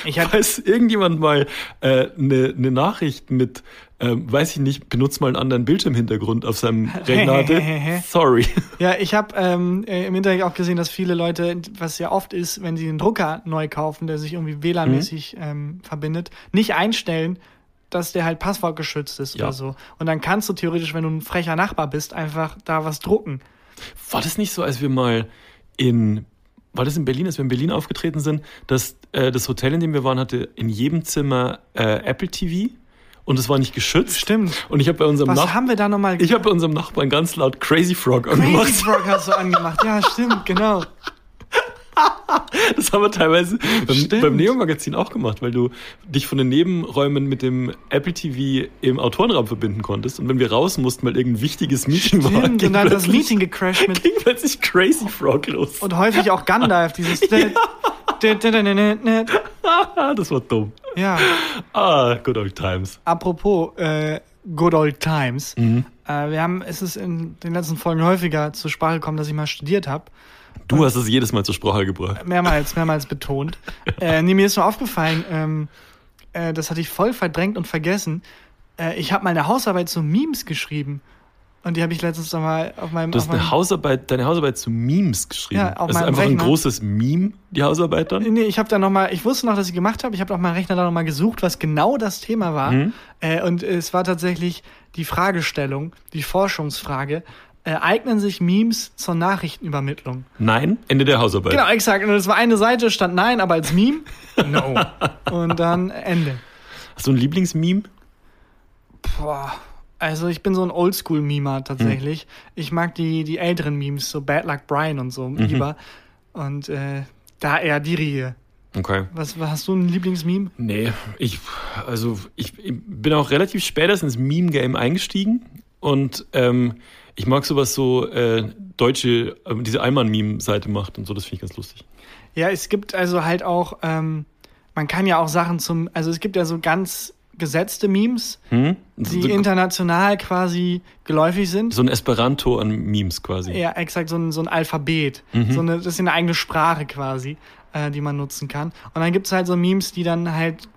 Ich Falls irgendjemand mal eine äh, ne ne Nachricht mit, ähm, weiß ich nicht, benutzt mal einen anderen Bildschirmhintergrund auf seinem Rechner hatte. Sorry. Ja, ich habe ähm, äh, im Internet auch gesehen, dass viele Leute, was ja oft ist, wenn sie einen Drucker neu kaufen, der sich irgendwie WLAN-mäßig Mhm. ähm, verbindet, nicht einstellen, dass der halt passwortgeschützt ist Ja. oder so. Und dann kannst du theoretisch, wenn du ein frecher Nachbar bist, einfach da was drucken. War das nicht so, als wir mal in, war das in Berlin, als wir in Berlin aufgetreten sind, dass äh, das Hotel, in dem wir waren, hatte in jedem Zimmer äh, Apple TV und es war nicht geschützt. Stimmt. Und ich habe bei unserem Was Nach haben wir da nochmal ich habe bei unserem Nachbarn ganz laut Crazy Frog Crazy angemacht. Frog hast du angemacht. Ja, stimmt, genau. Das haben wir teilweise beim, Stimmt. beim Neo-Magazin auch gemacht, weil du dich von den Nebenräumen mit dem Apple TV im Autorenraum verbinden konntest. Und wenn wir raus mussten, weil irgendein wichtiges Meeting war, Stimmt, ging und dann das Meeting gecrashed mit ging plötzlich Crazy Frog los. und häufig auch Gandalf, dieses das war dumm. Ja, Ah, good old times. apropos äh, Good Old Times. Mhm. Äh, wir haben, es ist in den letzten Folgen häufiger zur Sprache gekommen, dass ich mal studiert habe. Du hast es jedes Mal zur Sprache gebracht. Mehrmals, mehrmals betont. Äh, nee, mir ist nur aufgefallen, ähm, äh, das hatte ich voll verdrängt und vergessen. Äh, ich habe mal eine Hausarbeit zu Memes geschrieben. Und die habe ich letztens noch mal auf meinem. Du hast eine Hausarbeit, deine Hausarbeit zu Memes geschrieben. Ja, auf das ist einfach ein Rechner. großes Meme, die Hausarbeit dann. Nee, ich habe da noch mal, ich wusste noch, dass ich gemacht habe. Ich habe auf meinem Rechner da noch mal gesucht, was genau das Thema war. Mhm. Äh, und es war tatsächlich die Fragestellung, die Forschungsfrage. Äh, eignen sich Memes zur Nachrichtenübermittlung? Nein, Ende der Hausarbeit. Genau, exakt. Und es war eine Seite, stand nein, aber als Meme, no. Und dann Ende. Hast du ein Lieblingsmeme? Boah. Also ich bin so ein Oldschool-Memer tatsächlich. Ich mag die, die älteren Memes, so Bad Luck Brian und so lieber. Und äh, da eher die Riege. Okay. Was, was hast du ein Lieblingsmeme? Nee, ich, also ich, ich bin auch relativ spät erst ins Meme-Game eingestiegen und ähm, ich mag sowas so äh, deutsche, äh, diese Allmann-Meme-Seite macht und so, das finde ich ganz lustig. Ja, es gibt also halt auch, ähm, man kann ja auch Sachen zum, also es gibt ja so ganz gesetzte Memes, Hm? die so, international quasi geläufig sind. so ein Esperanto an Memes quasi. Ja, exakt, so ein, so ein Alphabet. Mhm. So eine, das ist eine eigene Sprache quasi, äh, die man nutzen kann. Und dann gibt es halt so Memes, die dann halt,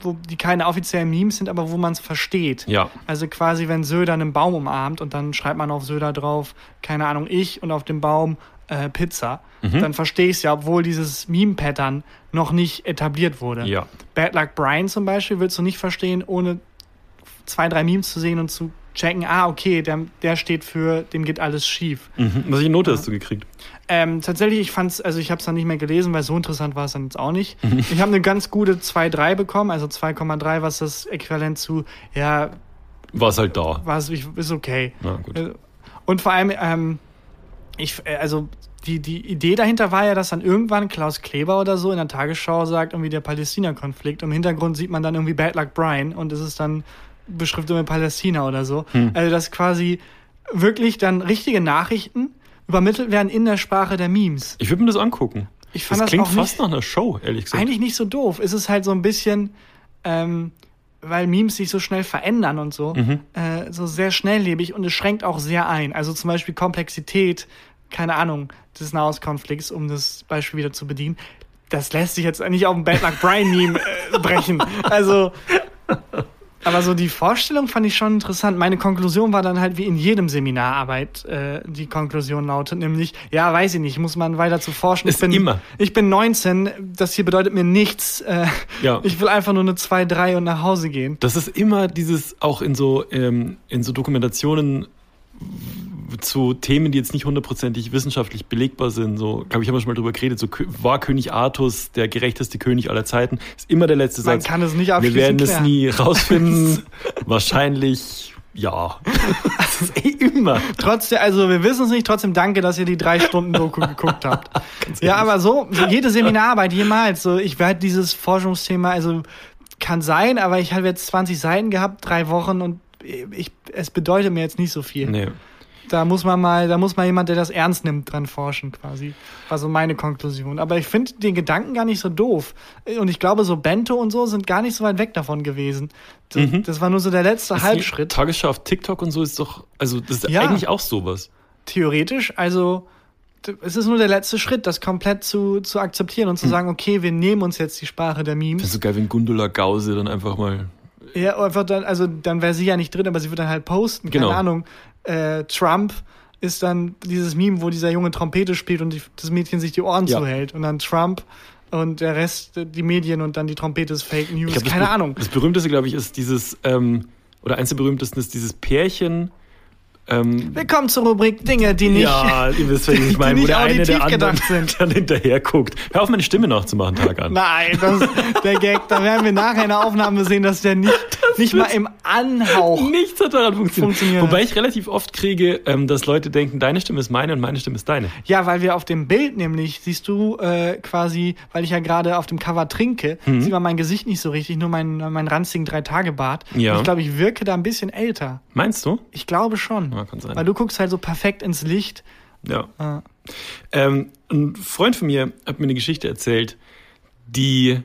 wo die keine offiziellen Memes sind, aber wo man es versteht. Ja. Also quasi, wenn Söder einen Baum umarmt und dann schreibt man auf Söder drauf, keine Ahnung, ich und auf dem Baum äh, Pizza, Mhm. dann verstehe ich es ja, obwohl dieses Meme-Pattern noch nicht etabliert wurde. Ja. Bad Luck Brian zum Beispiel willst du nicht verstehen, ohne zwei, drei Memes zu sehen und zu checken, ah, okay, der, der steht für, dem geht alles schief. Mhm. Was Note hast du gekriegt? Ähm, tatsächlich, ich fand's, also ich habe es dann nicht mehr gelesen, weil so interessant war es dann jetzt auch nicht. Ich habe eine ganz gute 2,3 bekommen, also 2,3, was das Äquivalent zu, ja, War es halt da. war es, ist okay. Gut. Äh, Und vor allem, ähm, ich, äh, also die, die Idee dahinter war ja, dass dann irgendwann Klaus Kleber oder so in der Tagesschau sagt, irgendwie der Palästina-Konflikt. Im Hintergrund sieht man dann irgendwie Bad Luck Brian und es ist dann beschriftet mit Palästina oder so. Also dass quasi wirklich dann richtige Nachrichten übermittelt werden in der Sprache der Memes. Ich würde mir das angucken. Ich fand das das, klingt fast nicht, nach einer Show, ehrlich gesagt. eigentlich nicht so doof. Es ist halt so ein bisschen, ähm, weil Memes sich so schnell verändern und so, äh, so sehr schnelllebig und es schränkt auch sehr ein. Also zum Beispiel Komplexität, keine Ahnung, des Nahostkonflikts, um das Beispiel wieder zu bedienen. Das lässt sich jetzt nicht auf ein Bad Luck Brian Meme äh, brechen. Also Aber so die Vorstellung fand ich schon interessant. Meine Konklusion war dann halt wie in jedem Seminararbeit äh, die Konklusion lautet, nämlich, ja, weiß ich nicht, muss man weiter zu forschen. Ist ich bin, immer. Ich bin 19, das hier bedeutet mir nichts. Äh, Ja. Ich will einfach nur eine 2, 3 und nach Hause gehen. Das ist immer dieses, auch in so, ähm, in so Dokumentationen zu Themen, die jetzt nicht hundertprozentig wissenschaftlich belegbar sind. So, glaube ich, haben wir schon mal drüber geredet. So, war König Artus der gerechteste König aller Zeiten? Ist immer der letzte Man Satz. kann es nicht wir abschließend werden es nie rausfinden. Wahrscheinlich, ja. Das ist eh immer. Trotzdem, also wir wissen es nicht, trotzdem danke, dass ihr die drei Stunden Doku geguckt habt. Ja, aber so, so jede Seminararbeit jemals, so ich werde dieses Forschungsthema, also kann sein, aber ich habe jetzt 20 Seiten gehabt, drei Wochen und ich, es bedeutet mir jetzt nicht so viel. Nee. Da muss man mal, da muss mal jemand, der das ernst nimmt, dran forschen quasi. War so meine Konklusion. Aber ich finde den Gedanken gar nicht so doof. Und ich glaube, so Bento und so sind gar nicht so weit weg davon gewesen. Das, das war nur so der letzte Ist Halbschritt. Tagesschau auf TikTok und so ist doch, also das ist Ja. eigentlich auch sowas. theoretisch, also es ist nur der letzte Schritt, das komplett zu, zu akzeptieren und zu sagen, okay, wir nehmen uns jetzt die Sprache der Das ist Memes. so geil, wenn Gundula Gause dann einfach mal. Ja, einfach dann, also dann wäre sie ja nicht drin, aber sie wird dann halt posten. Keine Genau. Ahnung. Äh, Trump ist dann dieses Meme, wo dieser Junge Trompete spielt und die, das Mädchen sich die Ohren Ja. zuhält. Und dann Trump und der Rest, äh, die Medien und dann die Trompete ist Fake News. Ich glaub, Keine Ahnung. Das berühmteste, glaube ich, ist dieses, ähm, oder eins der berühmtesten ist dieses Pärchen. Ähm, Willkommen zur Rubrik Dinge, die nicht. ja, ihr wisst, was ich meine, wo der eine der anderen sind. dann hinterher guckt. Hör auf, meine Stimme nachzumachen, Tag an. Nein, das, der Gag, da werden wir nachher in der Aufnahme sehen, dass der nicht, nicht mal im Anhauch. Nichts hat daran funktioniert. Funktioniert. Wobei ich relativ oft kriege, ähm, dass Leute denken, deine Stimme ist meine und meine Stimme ist deine. Ja, weil wir auf dem Bild nämlich, siehst du äh, quasi, weil ich ja gerade auf dem Cover trinke, Mhm. sieht man mein Gesicht nicht so richtig, nur meinen mein ranzigen Drei-Tage-Bart. Ja. Und Ich glaube, ich wirke da ein bisschen älter. Meinst du? Ich glaube schon. Ja, kann sein. Weil du guckst halt so perfekt ins Licht. Ja. Ah. Ähm, ein Freund von mir hat mir eine Geschichte erzählt, die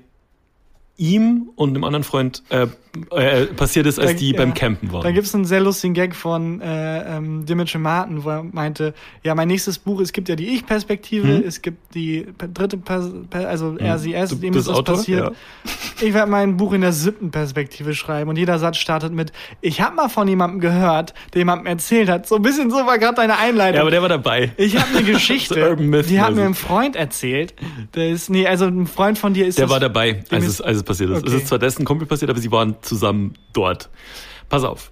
ihm und einem anderen Freund äh, äh, passiert ist, als Da- die ja. beim Campen waren. Da gibt's einen sehr lustigen Gag von äh, ähm, Dimitri Martin, wo er meinte, ja, mein nächstes Buch, es gibt ja die Ich-Perspektive, Hm. es gibt die dritte, Pers per also es, Du dem ist das Autor? passiert. Ja. Ich werde mein Buch in der siebten Perspektive schreiben und jeder Satz startet mit, ich habe mal von jemandem gehört, der jemandem erzählt hat. So ein bisschen so war gerade deine Einleitung. ja, aber der war dabei. ich habe eine Geschichte, die hat mir ein Freund erzählt. Der ist, nee, also ein Freund von dir ist Der war dabei, als es, als es passiert ist. Okay. Es ist zwar dessen Kumpel passiert, aber sie waren zusammen dort. Pass auf.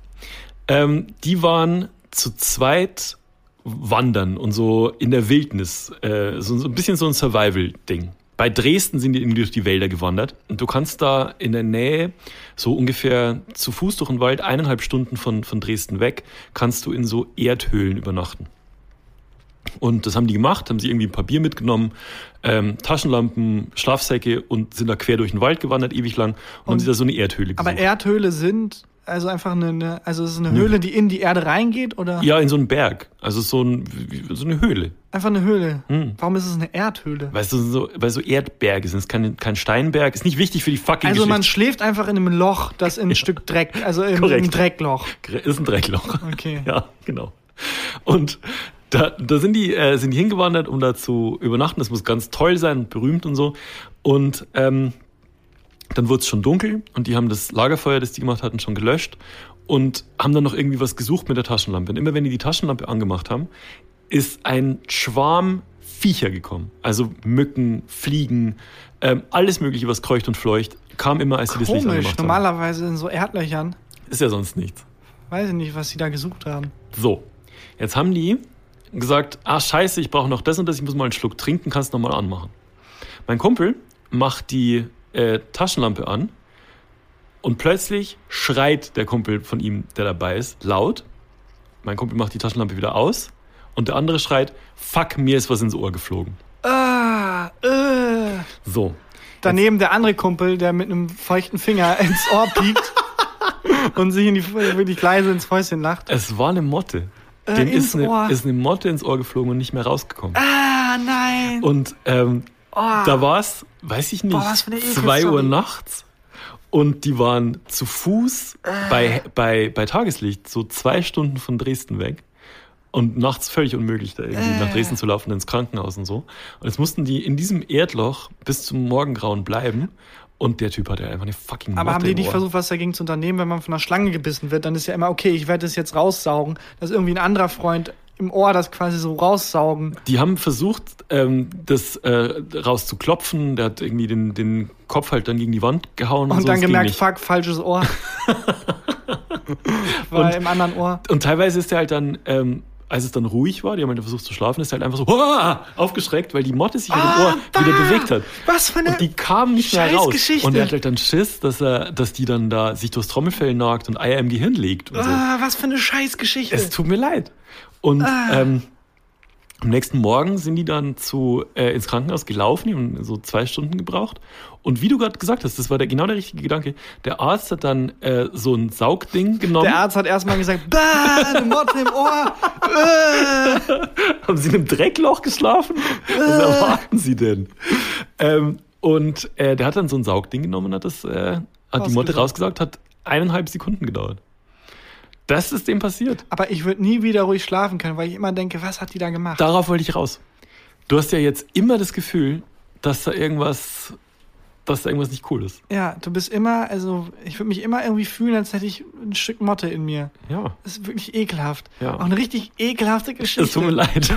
Ähm, die waren zu zweit wandern und so in der Wildnis. Äh, so, so ein bisschen so ein Survival-Ding. Bei Dresden sind die irgendwie durch die Wälder gewandert. Und du kannst da in der Nähe, so ungefähr zu Fuß durch den Wald, eineinhalb Stunden von, von Dresden weg, kannst du in so Erdhöhlen übernachten. Und das haben die gemacht, haben sie irgendwie ein paar Bier mitgenommen, ähm, Taschenlampen, Schlafsäcke und sind da quer durch den Wald gewandert, ewig lang, und, haben sich da so eine Erdhöhle gesucht. aber Erdhöhle sind also einfach eine, also es ist eine Höhle, die in die Erde reingeht oder ja, in so einen Berg. Also so, ein, so eine Höhle. einfach eine Höhle? Hm. Warum ist es eine Erdhöhle? Weißt du, so, weil so Erdberge sind. Es ist kein, kein Steinberg. Ist nicht wichtig für die fucking Also man Geschichte. schläft einfach in einem Loch, das in ein Stück Dreck, also in einem Dreckloch. Ist ein Dreckloch. Okay. Ja, genau. Und da, da sind die äh, sind die hingewandert, um da zu übernachten. Das muss ganz toll sein, berühmt und so. Und ähm, dann wurde es schon dunkel und die haben das Lagerfeuer, das die gemacht hatten, schon gelöscht und haben dann noch irgendwie was gesucht mit der Taschenlampe. Und immer wenn die die Taschenlampe angemacht haben, ist ein Schwarm Viecher gekommen. Also Mücken, Fliegen, ähm, alles mögliche, was kreucht und fleucht, kam immer, als sie das Licht Komisch, angemacht haben. normalerweise in so Erdlöchern. Ist ja sonst nichts. Weiß ich nicht, was sie da gesucht haben. So, jetzt haben die gesagt, ah scheiße, ich brauche noch das und das, ich muss mal einen Schluck trinken, kannst du nochmal anmachen. Mein Kumpel macht die äh, Taschenlampe an und plötzlich schreit der Kumpel von ihm, der dabei ist, laut. Mein Kumpel macht die Taschenlampe wieder aus und der andere schreit, fuck, mir ist was ins Ohr geflogen. Ah, äh. So, Daneben der andere Kumpel, der mit einem feuchten Finger ins Ohr piekt und sich in die, wirklich leise ins Fäustchen lacht. es war eine Motte. Äh, Dem ist eine, Ohr. ist eine Motte ins Ohr geflogen und nicht mehr rausgekommen. Ah, nein. Und ähm, oh. Da war es, weiß ich nicht, Boah, was für eine 2 Ekelstory. Uhr nachts. Und die waren zu Fuß Äh. bei, bei, bei Tageslicht, so zwei Stunden von Dresden weg. Und nachts völlig unmöglich, da irgendwie Äh. nach Dresden zu laufen, ins Krankenhaus und so. Und jetzt mussten die in diesem Erdloch bis zum Morgengrauen bleiben. Und der Typ hatte einfach eine fucking Aber haben die nicht versucht, was dagegen zu unternehmen, wenn man von einer Schlange gebissen wird? Dann ist ja immer, okay, ich werde das jetzt raussaugen, dass irgendwie ein anderer Freund im Ohr das quasi so raussaugen. Die haben versucht, ähm, das äh, rauszuklopfen. Der hat irgendwie den, den Kopf halt dann gegen die Wand gehauen. Und so, dann gemerkt, fuck, falsches Ohr. War Und- im anderen Ohr. Und teilweise ist er halt dann, ähm, als es dann ruhig war, die haben halt versucht zu schlafen, ist er halt einfach so "Uah!" aufgeschreckt, weil die Motte sich halt im Ohr Ah, wieder bah! bewegt hat. Was für eine Und die kam nicht mehr raus. Scheißgeschichte. Und er hat halt dann Schiss, dass er, dass die dann da sich durchs Trommelfell nagt und Eier im Gehirn legt und so. Ah, was für eine Scheißgeschichte. Es tut mir leid. Und Ah. ähm, am nächsten Morgen sind die dann zu, äh, ins Krankenhaus gelaufen, die haben so zwei Stunden gebraucht. Und wie du gerade gesagt hast, das war der, genau der richtige Gedanke. Der Arzt hat dann äh, so ein Saugding genommen. Der Arzt hat erstmal gesagt, bah, eine Motte im Ohr. Äh. Haben Sie in einem Dreckloch geschlafen? Was erwarten Sie denn? Ähm, und äh, der hat dann so ein Saugding genommen und hat das, äh, hat die Motte rausgesaugt, hat eineinhalb Sekunden gedauert. Das ist dem passiert. Aber ich würde nie wieder ruhig schlafen können, weil ich immer denke, was hat die da gemacht? Darauf wollte ich raus. Du hast ja jetzt immer das Gefühl, dass da irgendwas, dass da irgendwas nicht cool ist. Ja, du bist immer, also ich würde mich immer irgendwie fühlen, als hätte ich ein Stück Motte in mir. Ja. Das ist wirklich ekelhaft. Ja. Auch eine richtig ekelhafte Geschichte. Es tut mir leid. Es-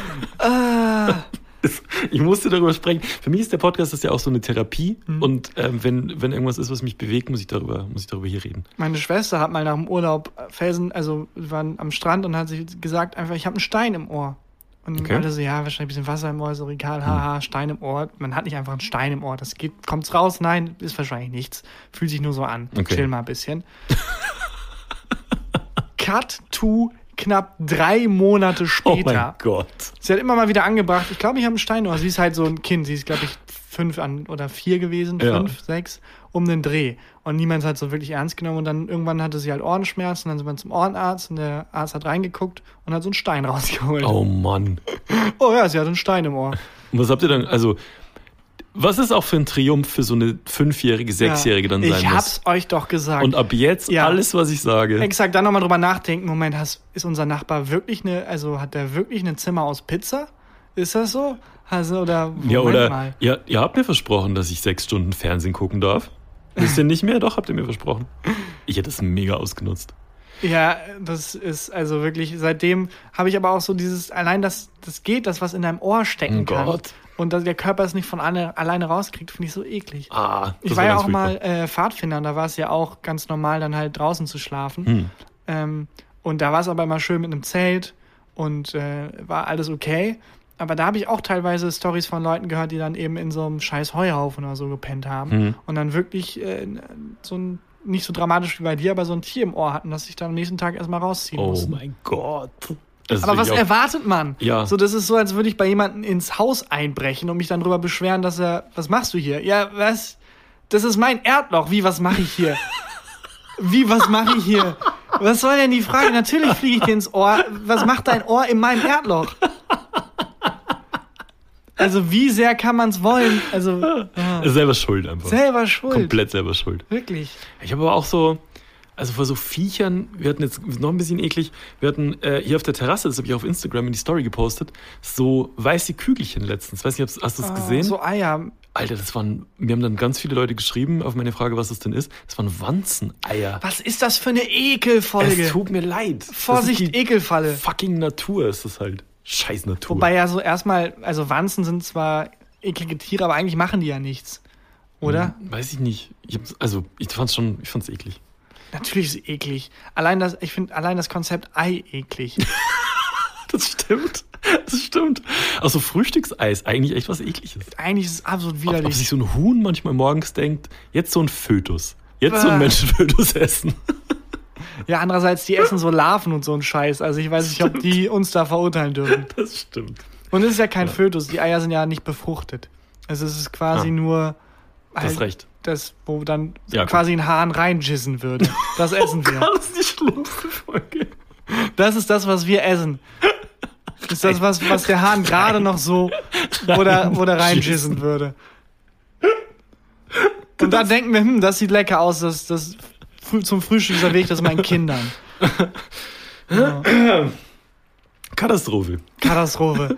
Ich musste darüber sprechen. Für mich ist der Podcast das ja auch so eine Therapie. Mhm. Und ähm, wenn, wenn irgendwas ist, was mich bewegt, muss ich darüber, muss ich darüber hier reden. meine Schwester hat mal nach dem Urlaub Felsen, also wir waren am Strand und hat sich gesagt, einfach, ich habe einen Stein im Ohr. Und Okay. alle so, ja, wahrscheinlich ein bisschen Wasser im Ohr, so egal, haha, Stein im Ohr. Man hat nicht einfach einen Stein im Ohr. Das geht, kommt's raus? Nein, ist wahrscheinlich nichts. Fühlt sich nur so an. Okay. Chill mal ein bisschen. Cut to knapp drei Monate Oh später. mein Gott. Sie hat immer mal wieder angebracht, ich glaube, ich habe einen Stein Ohr. Sie ist halt so ein Kind. Sie ist, glaube ich, fünf an oder vier gewesen, Ja. fünf, sechs, um den Dreh. Und niemand hat so wirklich ernst genommen. Und dann irgendwann hatte sie halt Ohrenschmerzen. Dann sind wir zum Ohrenarzt und der Arzt hat reingeguckt und hat so einen Stein rausgeholt. Oh Mann. Oh ja, sie hat einen Stein im Ohr. Und was habt ihr dann, also, was ist auch für ein Triumph für so eine fünfjährige, sechsjährige dann sein Ich muss? hab's euch doch gesagt. Und ab jetzt Ja. alles, was ich sage. Exakt, dann nochmal drüber nachdenken. Moment, hast, ist unser Nachbar wirklich eine, also hat der wirklich ein Zimmer aus Pizza? Ist das so? Also, oder, Moment Ja, oder mal. ihr, ihr habt mir versprochen, dass ich sechs Stunden Fernsehen gucken darf. Wisst ihr nicht mehr? Doch, habt ihr mir versprochen. Ich hätte es mega ausgenutzt. Ja, das ist also wirklich, seitdem habe ich aber auch so dieses, allein das, das geht, das was in deinem Ohr stecken Oh kann. Gott. Und dass der Körper es nicht von alle, alleine rauskriegt, finde ich so eklig. Ah, ich war ja auch mal äh, Pfadfinder, da war es ja auch ganz normal, dann halt draußen zu schlafen. Hm. Ähm, und da war es aber immer schön mit einem Zelt und äh, war alles okay. Aber da habe ich auch teilweise Stories von Leuten gehört, die dann eben in so einem scheiß Heuhaufen oder so gepennt haben Mhm. und dann wirklich äh, so ein, nicht so dramatisch wie bei dir, aber so ein Tier im Ohr hatten, das sich dann am nächsten Tag erstmal rausziehen Oh mussten. mein Gott. Ist Aber was erwartet man? Ja. So, das ist so, als würde ich bei jemandem ins Haus einbrechen und mich dann darüber beschweren, dass er, was machst du hier? Ja, was? Das ist mein Erdloch. Wie, was mache ich hier? Wie, was mache ich hier? Was soll denn die Frage? Natürlich fliege ich dir ins Ohr. Was macht dein Ohr in meinem Erdloch? Also, wie sehr kann man es wollen? Also, ja. Selber schuld einfach. selber schuld. Komplett selber schuld. Wirklich. Ich habe aber auch so, also vor so Viechern, wir hatten jetzt noch ein bisschen eklig, wir hatten äh, hier auf der Terrasse, das habe ich auf Instagram in die Story gepostet, so weiße Kügelchen letztens. Weiß nicht, hast du das Ah, gesehen? So Eier. Alter, das waren, mir haben dann ganz viele Leute geschrieben auf meine Frage, was das denn ist. Das waren Wanzeneier. Was ist das für eine Ekelfolge? Es tut mir leid. Das ist Vorsicht, die Ekelfalle. Fucking Natur ist das halt. Scheiß Natur. Wobei ja so erstmal, also Wanzen sind zwar eklige Tiere, aber eigentlich machen die ja nichts. Oder? Hm, Weiß ich nicht. Ich hab's, also, ich fand's schon, ich fand's eklig. Natürlich ist es eklig. Allein das, ich finde allein das Konzept Ei eklig. Das stimmt. Das stimmt. Also Frühstückseis, eigentlich echt was ekliges. Eigentlich ist es absolut Ob, ob widerlich. sich so ein Huhn manchmal morgens denkt, jetzt so ein Fötus. Jetzt so Ah. ein Menschenfötus essen. Ja, andererseits, die essen so Larven und so einen Scheiß. Also ich weiß nicht, ob die uns da verurteilen dürfen. Das stimmt. Und es ist ja kein Fötus. Die Eier sind ja nicht befruchtet. Also es ist quasi Ah. nur Du hast recht. das, wo dann Ja, quasi ein Hahn reinjissen würde. Das essen wir. Das ist die schlimmste Folge. Das ist das, was wir essen. Das ist das, was, was der Hahn gerade noch so, wo der, wo der reinjissen würde. Und dann denken wir, hm, das sieht lecker aus, das, das zum Frühstück serviere ich das meinen Kindern. Ja. Katastrophe. Katastrophe.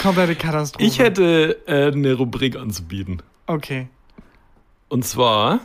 Komplette Katastrophe. Ich hätte äh, eine Rubrik anzubieten. Okay. Und zwar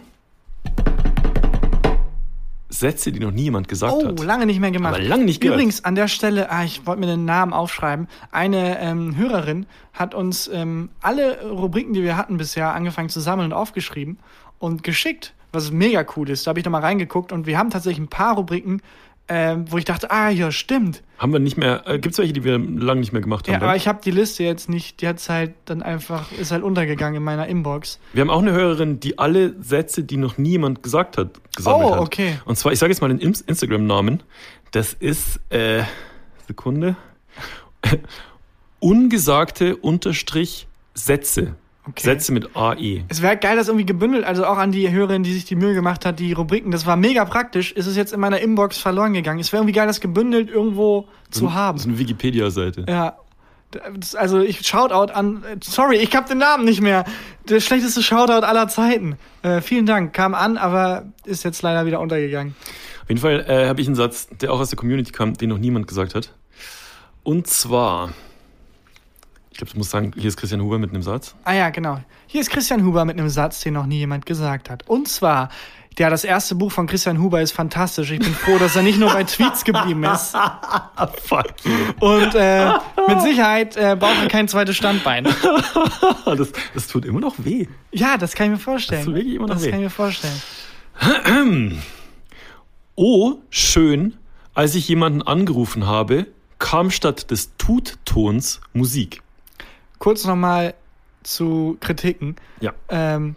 Sätze, die noch nie jemand gesagt Oh, hat. lange nicht mehr gemacht. Aber lange nicht gehört. Übrigens, an der Stelle, ah, ich wollte mir den Namen aufschreiben. Eine ähm, Hörerin hat uns ähm, alle Rubriken, die wir hatten bisher, angefangen zu sammeln und aufgeschrieben und geschickt, was mega cool ist. Da habe ich nochmal reingeguckt und wir haben tatsächlich ein paar Rubriken, ähm, wo ich dachte, ah, ja, stimmt. Haben wir nicht mehr, äh, gibt es welche, die wir lange nicht mehr gemacht haben? Ja, dann? aber ich habe die Liste jetzt nicht, die hat's halt dann einfach, ist halt untergegangen in meiner Inbox. wir haben auch eine Hörerin, die alle Sätze, die noch nie jemand gesagt hat, gesammelt Oh, hat. okay. Und zwar, ich sage jetzt mal den Ins- Instagram-Namen. Das ist, äh, Sekunde. Ungesagte Unterstrich Sätze. Okay. Sätze mit. AE. Es wäre geil, das irgendwie gebündelt, also auch an die Hörerin, die sich die Mühe gemacht hat, die Rubriken, das war mega praktisch, ist es jetzt in meiner Inbox verloren gegangen. Es wäre irgendwie geil, das gebündelt irgendwo zu haben. Das ist eine Wikipedia-Seite. Ja. Das, also ich Shoutout an. Sorry, ich hab den Namen nicht mehr. Der schlechteste Shoutout aller Zeiten. Äh, vielen Dank. Kam an, aber ist jetzt leider wieder untergegangen. Auf jeden Fall äh, habe ich einen Satz, der auch aus der Community kam, den noch niemand gesagt hat. Und zwar, ich glaube, du musst sagen, hier ist Christian Huber mit einem Satz. Ah ja, genau. Hier ist Christian Huber mit einem Satz, den noch nie jemand gesagt hat. Und zwar, ja, das erste Buch von Christian Huber ist fantastisch. Ich bin froh, dass er nicht nur bei Tweets geblieben ist. Fuck. Und äh, mit Sicherheit äh, braucht er kein zweites Standbein. Das, das tut immer noch weh. Ja, das kann ich mir vorstellen. Das tut wirklich immer noch das weh. kann ich mir vorstellen. Oh, schön, als ich jemanden angerufen habe, kam statt des Tuttons Musik. Kurz nochmal zu Kritiken. Ja. ähm,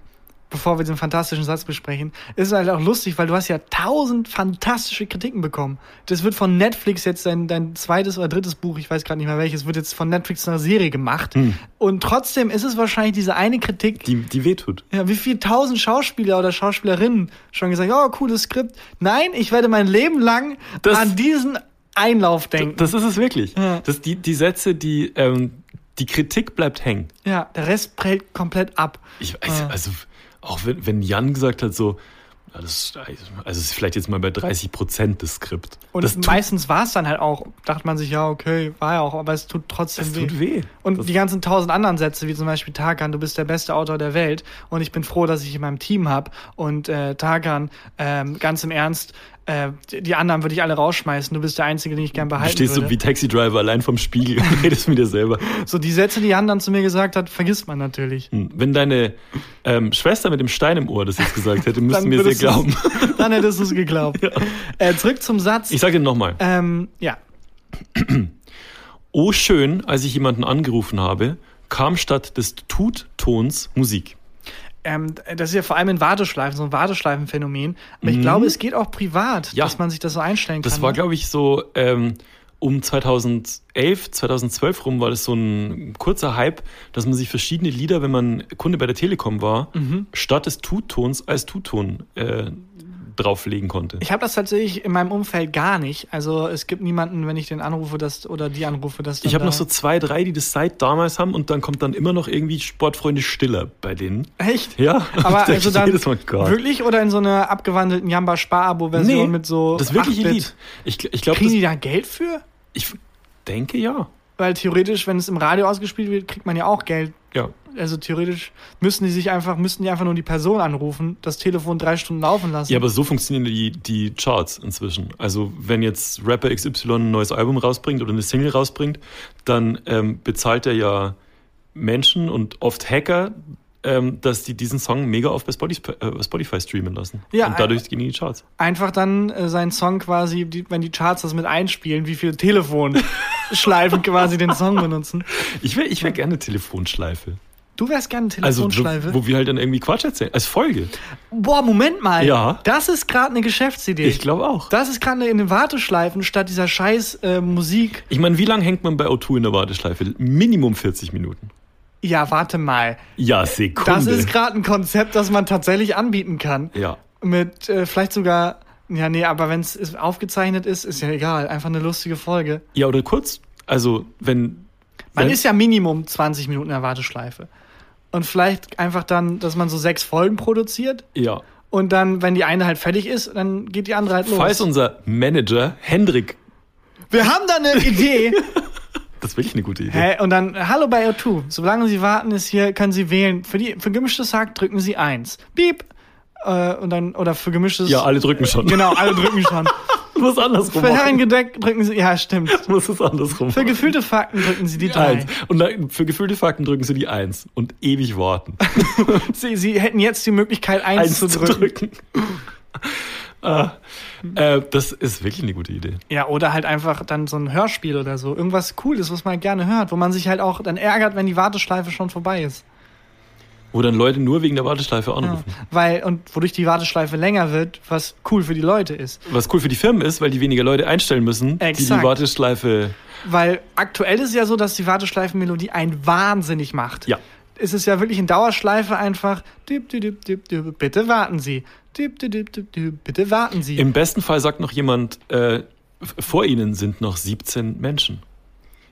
bevor wir den fantastischen Satz besprechen, ist es halt auch lustig, weil du hast ja tausend fantastische Kritiken bekommen. Das wird von Netflix jetzt dein, dein zweites oder drittes Buch, ich weiß gerade nicht mehr welches, wird jetzt von Netflix eine Serie gemacht. Und trotzdem ist es wahrscheinlich diese eine Kritik, Die, die wehtut. ja, wie viel tausend Schauspieler oder Schauspielerinnen schon gesagt, oh, cooles Skript. Nein, ich werde mein Leben lang Das- an diesen Einlauf denken. Das ist es wirklich. Ja. Das, die, die Sätze, die, ähm, die Kritik bleibt hängen. ja, der Rest prellt komplett ab. Ich, also, Ah. also auch wenn, wenn Jan gesagt hat, so, das, also es ist vielleicht jetzt mal bei 30 Prozent des Skript. Und das meistens war es dann halt auch, dachte man sich, ja, okay, war ja auch, aber es tut trotzdem das weh. tut weh. Und das, die ganzen tausend anderen Sätze, wie zum Beispiel Tarkan, du bist der beste Autor der Welt und ich bin froh, dass ich in meinem Team habe. Und äh, Tarkan, ähm, ganz im Ernst, äh, die anderen würde ich alle rausschmeißen. Du bist der Einzige, den ich gern du behalten stehst so würde. wie Taxi Driver allein vom Spiegel und redest mit dir selber. so die Sätze, die Jan dann zu mir gesagt hat, vergisst man natürlich. Hm, Wenn deine ähm, Schwester mit dem Stein im Ohr das jetzt gesagt hätte, müssten wir es glauben. dann hättest du es geglaubt. äh, zurück zum Satz. Ich sage nochmal. ähm, ja, Oh schön, als ich jemanden angerufen habe, kam statt des Tuttons Musik. Ähm, das ist ja vor allem in Warteschleifen, so ein Warteschleifenphänomen. Aber ich glaube, es geht auch privat, Mhm. Ja. dass man sich das so einstellen Das kann. war, ne? glaube ich, so ähm, um 2011, 2012 rum war das so ein kurzer Hype, dass man sich verschiedene Lieder, wenn man Kunde bei der Telekom war, Mhm. statt des Tuttons als Tutton äh, drauflegen konnte. Ich habe das tatsächlich in meinem Umfeld gar nicht. Also es gibt niemanden, wenn ich den anrufe, das oder die anrufe, das. Ich habe noch so zwei, drei, die das seit damals haben und dann kommt dann immer noch irgendwie Sportfreunde Stiller bei denen. echt. Ja, Aber also dann wirklich oder in so einer abgewandelten Jamba Spar-Abo-Version Nee, mit so das ist wirklich ihr 8-Bit? Lied. Ich, ich glaube, Kriegen die da Geld für? ich denke ja. Weil theoretisch, wenn es im Radio ausgespielt wird, kriegt man ja auch Geld. Ja. Also theoretisch müssen die sich einfach, müssten die einfach nur die Person anrufen, das Telefon drei Stunden laufen lassen. Ja, aber so funktionieren die, die Charts inzwischen. Also wenn jetzt Rapper XY ein neues Album rausbringt oder eine Single rausbringt, dann ähm, bezahlt er ja Menschen und oft Hacker, ähm, dass die diesen Song mega oft bei Spotify, äh, Spotify streamen lassen. Ja, und dadurch gehen die Charts. Einfach dann äh, seinen Song quasi, die, wenn die Charts das mit einspielen, wie viele Telefonschleifen quasi den Song benutzen. Ich wäre ich wär gerne Telefonschleife. Du wärst gerne eine Also wo, Telefonschleife. wo wir halt dann irgendwie Quatsch erzählen. Als Folge. Boah, Moment mal. Ja. Das ist gerade eine Geschäftsidee. Ich glaube auch. Das ist gerade in den Warteschleifen statt dieser scheiß äh, Musik. Ich meine, wie lange hängt man bei O2 in der Warteschleife? Minimum 40 Minuten. Ja, warte mal. Ja, Sekunde. Das ist gerade ein Konzept, das man tatsächlich anbieten kann. ja. Mit äh, vielleicht sogar. Ja, nee, aber wenn es aufgezeichnet ist, ist ja egal. Einfach eine lustige Folge. Ja, oder kurz. Also, wenn. Man wenn, ist ja Minimum 20 Minuten in der Warteschleife. Und vielleicht einfach dann, dass man so sechs Folgen produziert. Ja. Und dann, wenn die eine halt fertig ist, dann geht die andere halt los. Falls unser Manager Hendrik Wir haben da eine Idee. Das ist wirklich eine gute Idee. Hä? Und dann, hallo bei O2. Solange Sie warten, ist hier, können Sie wählen. Für, die, für gemischtes Hack drücken Sie eins. Piep. Äh, und dann, oder für gemischtes. Ja, alle drücken schon. Genau, alle drücken schon. Muss andersrum für. Herrengedeck drücken Sie, ja, stimmt. Muss es andersrum Für gefühlte Fakten drücken Sie die drei. Eins. Und dann, für gefühlte Fakten drücken sie die Eins. Und ewig warten. Sie, Sie hätten jetzt die Möglichkeit, eins, Eins zu drücken. ah, äh, das ist wirklich eine gute Idee. Ja, oder halt einfach dann so ein Hörspiel oder so. Irgendwas Cooles, was man gerne hört, wo man sich halt auch dann ärgert, wenn die Warteschleife schon vorbei ist. Wo dann Leute nur wegen der Warteschleife Ja. anrufen. Weil, und wodurch die Warteschleife länger wird, was cool für die Leute ist. Was cool für die Firmen ist, weil die weniger Leute einstellen müssen, die Exakt. die Warteschleife. Weil aktuell ist es ja so, dass die Warteschleifenmelodie einen wahnsinnig macht. Ja. Es ist ja wirklich in Dauerschleife einfach. Dip, dip, dip, dip, dip, bitte warten Sie. Bitte warten Sie. Im besten Fall sagt noch jemand, äh, vor Ihnen sind noch 17 Menschen.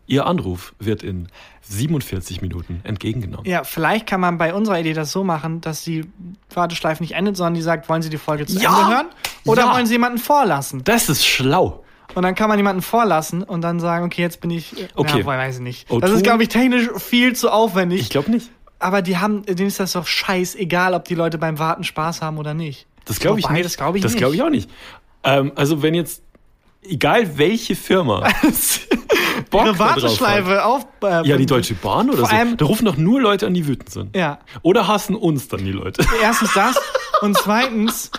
Ihr Anruf wird in 47 Minuten entgegengenommen. ja, vielleicht kann man bei unserer Idee das so machen, dass die Warteschleife nicht endet, sondern die sagt, wollen Sie die Folge zu Ja! Ende hören? Oder Ja! wollen Sie jemanden vorlassen? Das ist schlau. Und dann kann man jemanden vorlassen und dann sagen, okay, jetzt bin ich. Okay. Ja, weiß ich nicht. O2? Das ist, glaube ich, technisch viel zu aufwendig. Ich glaube nicht. aber die haben, denen ist das doch scheißegal, ob die Leute beim Warten Spaß haben oder nicht. Das glaube ich nicht. Das glaube ich das glaube ich auch nicht. Ähm, also wenn jetzt, egal welche Firma, Bock Ihre. Warteschleife auf. Äh, Ja, die Deutsche Bahn oder so. allem- da rufen doch nur Leute an, die wütend sind. Ja. Oder hassen uns dann die Leute. Erstens das und zweitens,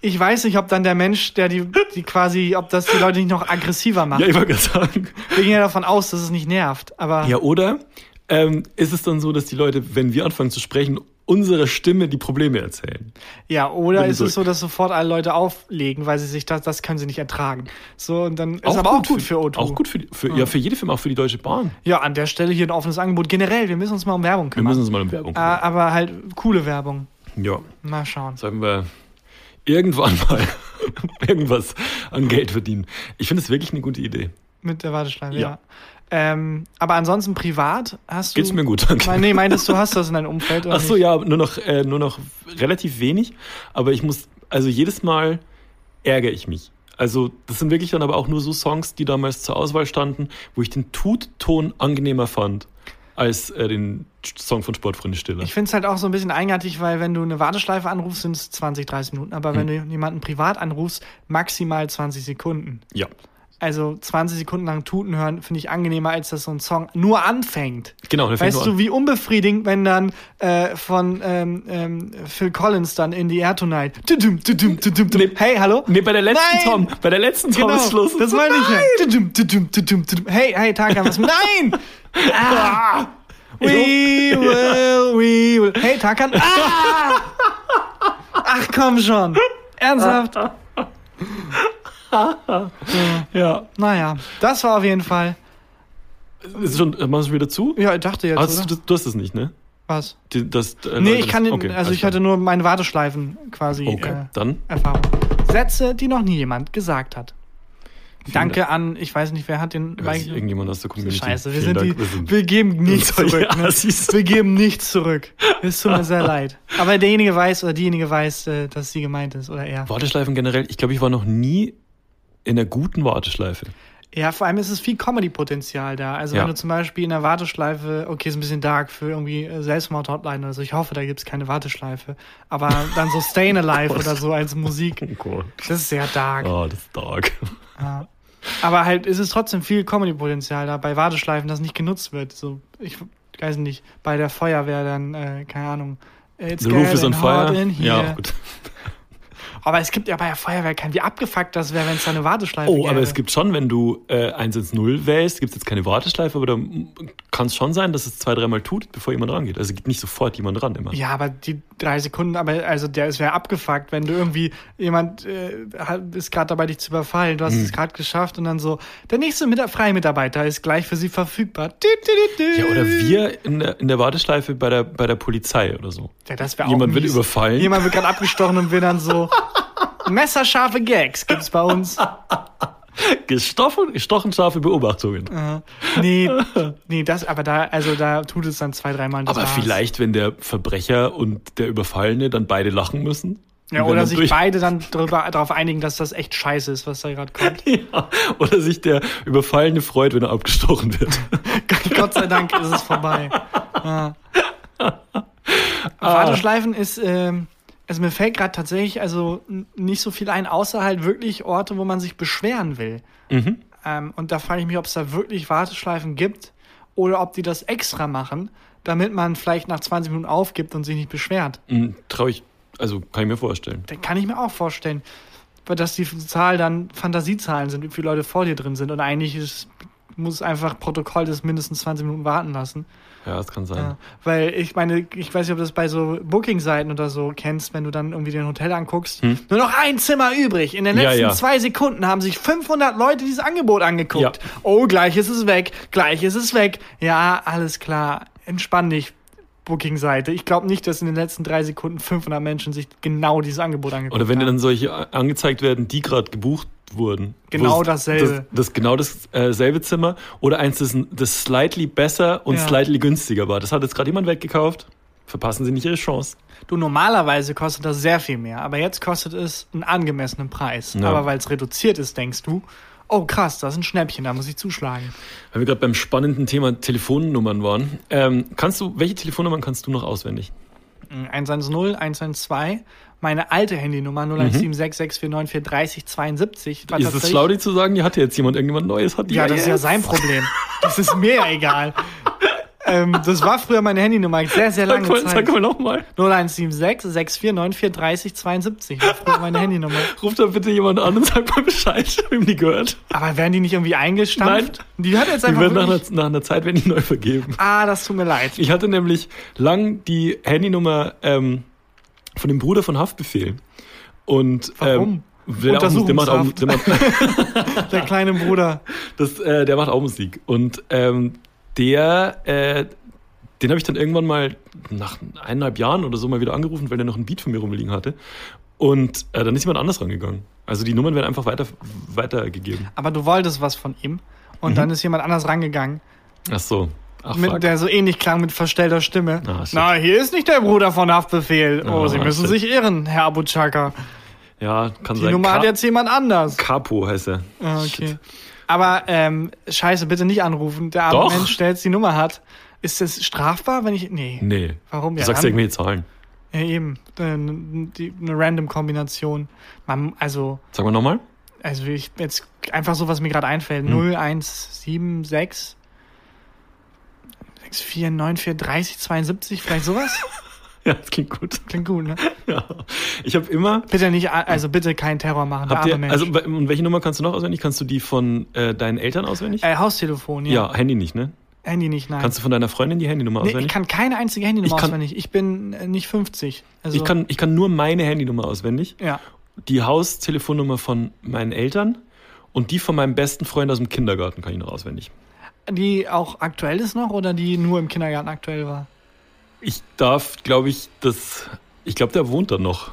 ich weiß nicht, ob dann der Mensch, der die, die quasi, ob das die Leute nicht noch aggressiver macht. Ja, ich wollte gerade sagen. Wir gehen ja davon aus, dass es nicht nervt. Aber Ja, oder ähm, ist es dann so, dass die Leute, wenn wir anfangen zu sprechen, unserer Stimme die Probleme erzählen? Ja, oder ist es so, dass sofort alle Leute auflegen, weil sie sich das, das können sie nicht ertragen. So, und dann ist aber auch gut für O2. Auch gut für, für, ja. für jede Firma, auch für die Deutsche Bahn. Ja, an der Stelle hier ein offenes Angebot. Generell, wir müssen uns mal um Werbung Wir kümmern. müssen uns mal um Werbung äh, kümmern. aber halt coole Werbung. Ja, Mal schauen. sagen wir irgendwann mal irgendwas an Geld verdienen. Ich finde es wirklich eine gute Idee. Mit der Warteschleife, ja. Ja. Ähm, aber ansonsten privat hast du. Geht's mir gut, danke. Nee, meintest du, hast das in deinem Umfeld? Oder Ach so, nicht? ja, nur noch, äh, nur noch relativ wenig. Aber ich muss, also jedes Mal ärgere ich mich. Also das sind wirklich dann aber auch nur so Songs, die damals zur Auswahl standen, wo ich den Tutton angenehmer fand als äh, den Song von Sportfreunde Stiller. Ich finde es halt auch so ein bisschen eigenartig, weil wenn du eine Warteschleife anrufst, sind es 20, 30 Minuten. Aber wenn Hm. du jemanden privat anrufst, maximal 20 Sekunden. Ja, Also 20 Sekunden lang Tuten hören, finde ich angenehmer, als dass so ein Song nur anfängt. genau. der Weißt du, wie unbefriedigend, wenn dann äh, von ähm, ähm, Phil Collins dann in the Air Tonight. Tudum, tudum, tudum, tudum. Hey, hallo? Nee, bei der letzten Nein! Tom, bei der letzten Tom Genau, ist Schluss. das meine ich. Tudum, tudum, tudum, tudum. Hey, hey, Tarkan, was? Nein! Ah! We will, we will. Hey, Tarkan. Ah! Ach, komm schon. Ernsthaft? Ja. Naja, das war auf jeden Fall. Ist schon, äh, machst du wieder zu? Ja, ich dachte jetzt, Hast oder? du, du hast es nicht, ne? Was? Die, das, äh, Nee, Leute, ich kann, den, okay, also ich hatte nur meine Warteschleifen quasi Okay, äh, dann Erfahrung. Sätze, die noch nie jemand gesagt hat. vielen Danke Dank. an, ich weiß nicht, wer hat den Weiß ich, irgendjemand aus der Community. Scheiße, wir sind Dank, die, wir sind wir geben nichts Ja, zurück. Ne? siehst du. Wir geben nichts zurück. Es tut mir sehr leid. Aber derjenige weiß oder diejenige weiß, äh, dass sie gemeint ist oder er. Warteschleifen generell, ich glaube, ich war noch nie in einer guten Warteschleife. Ja, vor allem ist es viel Comedy-Potenzial da. Also Ja. wenn du zum Beispiel in der Warteschleife, okay, ist ein bisschen dark für irgendwie äh, Selbstmord-Hotline oder so. Ich hoffe, da gibt's keine Warteschleife. Aber dann so Stayin' Alive oder so als Musik. Oh. Das ist sehr dark. Oh, das ist dark. Ja. Aber halt ist es trotzdem viel Comedy-Potenzial da bei Warteschleifen, das nicht genutzt wird. So, ich weiß nicht, bei der Feuerwehr dann, äh, keine Ahnung. It's The Roof is on fire. Ja, gut. Aber es gibt ja bei der Feuerwehr kein, wie abgefuckt das wäre, wenn es da eine Warteschleife Oh, gäbe. aber es gibt schon, wenn du äh, 110 wählst, gibt es jetzt keine Warteschleife, aber da kann es schon sein, dass es zwei, dreimal tut, bevor jemand rangeht. Also geht nicht sofort jemand ran immer. Ja, aber die drei Sekunden, aber also der es wäre abgefuckt, wenn du irgendwie jemand äh, ist gerade dabei, dich zu überfallen. Du hast Hm. es gerade geschafft und dann so, der nächste Mit freie Mitarbeiter ist gleich für sie verfügbar. Dü, dü, dü. Ja, oder wir in der, in der Warteschleife bei der, bei der Polizei oder so. Ja, das wäre auch Jemand wird mies. überfallen. Jemand wird gerade abgestochen und wir dann so. Messerscharfe Gags gibt's bei uns. Gestochen, gestochen scharfe Beobachtungen. Nee, nee, das, aber da, also da tut es dann zwei, dreimal. Aber war's. vielleicht, wenn der Verbrecher und der Überfallene dann beide lachen müssen. Ja, oder sich beide dann darauf einigen, dass das echt scheiße ist, was da gerade kommt. Ja, oder sich der Überfallene freut, wenn er abgestochen wird. Gott sei Dank ist es vorbei. Ja. Ah. Warteschleifen ist, ähm, also mir fällt gerade tatsächlich also nicht so viel ein, außer halt wirklich Orte, wo man sich beschweren will. Mhm. Ähm, und da frage ich mich, ob es da wirklich Warteschleifen gibt oder ob die das extra machen, damit man vielleicht nach 20 Minuten aufgibt und sich nicht beschwert. Traue ich, also kann ich mir vorstellen. Das kann ich mir auch vorstellen. Weil dass die Zahl dann Fantasiezahlen sind, wie viele Leute vor dir drin sind. Und eigentlich ist, muss es einfach Protokoll das mindestens 20 Minuten warten lassen. Ja, das kann sein. Ja, weil ich meine, ich weiß nicht, ob du das bei so Booking-Seiten oder so kennst, wenn du dann irgendwie den Hotel anguckst. Nur noch ein Zimmer übrig. In den Hm? Ja, letzten ja. zwei Sekunden haben sich 500 Leute dieses Angebot angeguckt. Oh, gleich ist es weg. Gleich ist es weg. Ja, alles klar. Entspann dich. Booking-Seite. Ich glaube nicht, dass in den letzten drei Sekunden 500 Menschen sich genau dieses Angebot angeguckt Oder wenn dir haben. dann solche angezeigt werden, die gerade gebucht wurden. Genau dasselbe. Das, das genau das äh, Zimmer oder eins, das, das slightly besser und Ja. slightly günstiger war. Das hat jetzt gerade jemand weggekauft. Verpassen Sie nicht Ihre Chance. Du, normalerweise kostet das sehr viel mehr, aber jetzt kostet es einen angemessenen Preis. Ja. Aber weil es reduziert ist, denkst du, oh krass, das ist ein Schnäppchen, da muss ich zuschlagen. Weil wir gerade beim spannenden Thema Telefonnummern waren. Ähm, kannst du, welche Telefonnummern kannst du noch auswendig? 110, 112, meine alte Handynummer 017664943072. war Ist es schlau, die zu sagen, die hatte jetzt jemand irgendjemand Neues? Hat die Ja, das ist ja sein Problem. Das ist mir ja egal. Ähm, das war früher meine Handynummer, sehr, sehr lange Sag mal, Zeit. sag mal nochmal. 0176 64943072 war früher meine Handynummer. Ruf da bitte jemand an und sag mal Bescheid, wem die gehört. Aber werden die nicht irgendwie eingestampft? Die hat jetzt Die einfach werden nach einer, nach einer Zeit werden die neu vergeben. Ah, das tut mir leid. Ich hatte nämlich lang die Handynummer ähm, von dem Bruder von Haftbefehl. Und Warum? Ähm, der, der, macht auch, der, macht, Der kleine Bruder. das, äh, der macht auch Musik. Und ähm, der, äh, den habe ich dann irgendwann mal nach eineinhalb Jahren oder so mal wieder angerufen, weil der noch ein Beat von mir rumliegen hatte. Und äh, dann ist jemand anders rangegangen. Also die Nummern werden einfach weiter, weitergegeben. Aber du wolltest was von ihm. Und dann ist jemand anders rangegangen, Ach so. Ach, mit, fuck. der so ähnlich klang mit verstellter Stimme. Ah. Na, hier ist nicht der Bruder von Haftbefehl. Oh, Ah, Sie müssen shit. sich irren, Herr Abu Chaka. ja, kann Die sein. Nummer hat Ka- jetzt jemand anders. Capo heißt er. Ah, okay. Shit. Aber ähm, scheiße, bitte nicht anrufen. Der arme Doch. Mensch, der jetzt die Nummer hat. Ist das strafbar, wenn ich. Nee. Nee. Warum? Du Ja, sagst dann- irgendwelche Zahlen. Ja, eben. Äh, die- Eine random Kombination. Man, also, Sag mal nochmal. also ich jetzt einfach so, was mir gerade einfällt. Hm. 0176 6494 30 72, vielleicht sowas? Ja, das klingt gut. Klingt gut, ne? Ja. Ich habe immer. Bitte nicht, also bitte keinen Terror machen, Habt ihr, also, und welche Nummer kannst du noch auswendig? Kannst du die von äh, deinen Eltern auswendig? äh, Haustelefon, ja. ja. Handy nicht, ne? Handy nicht, nein. Kannst du von deiner Freundin die Handynummer nee, ich auswendig? kann keine einzige Handynummer Ich kann- auswendig. Ich bin äh, nicht 50. Also, ich, kann, ich kann nur meine Handynummer auswendig. Ja. Die Haustelefonnummer von meinen Eltern und die von meinem besten Freund aus dem Kindergarten kann ich noch auswendig. Die auch aktuell ist noch oder die nur im Kindergarten aktuell war? Ich darf, glaube ich, das. Ich glaube, der wohnt da noch.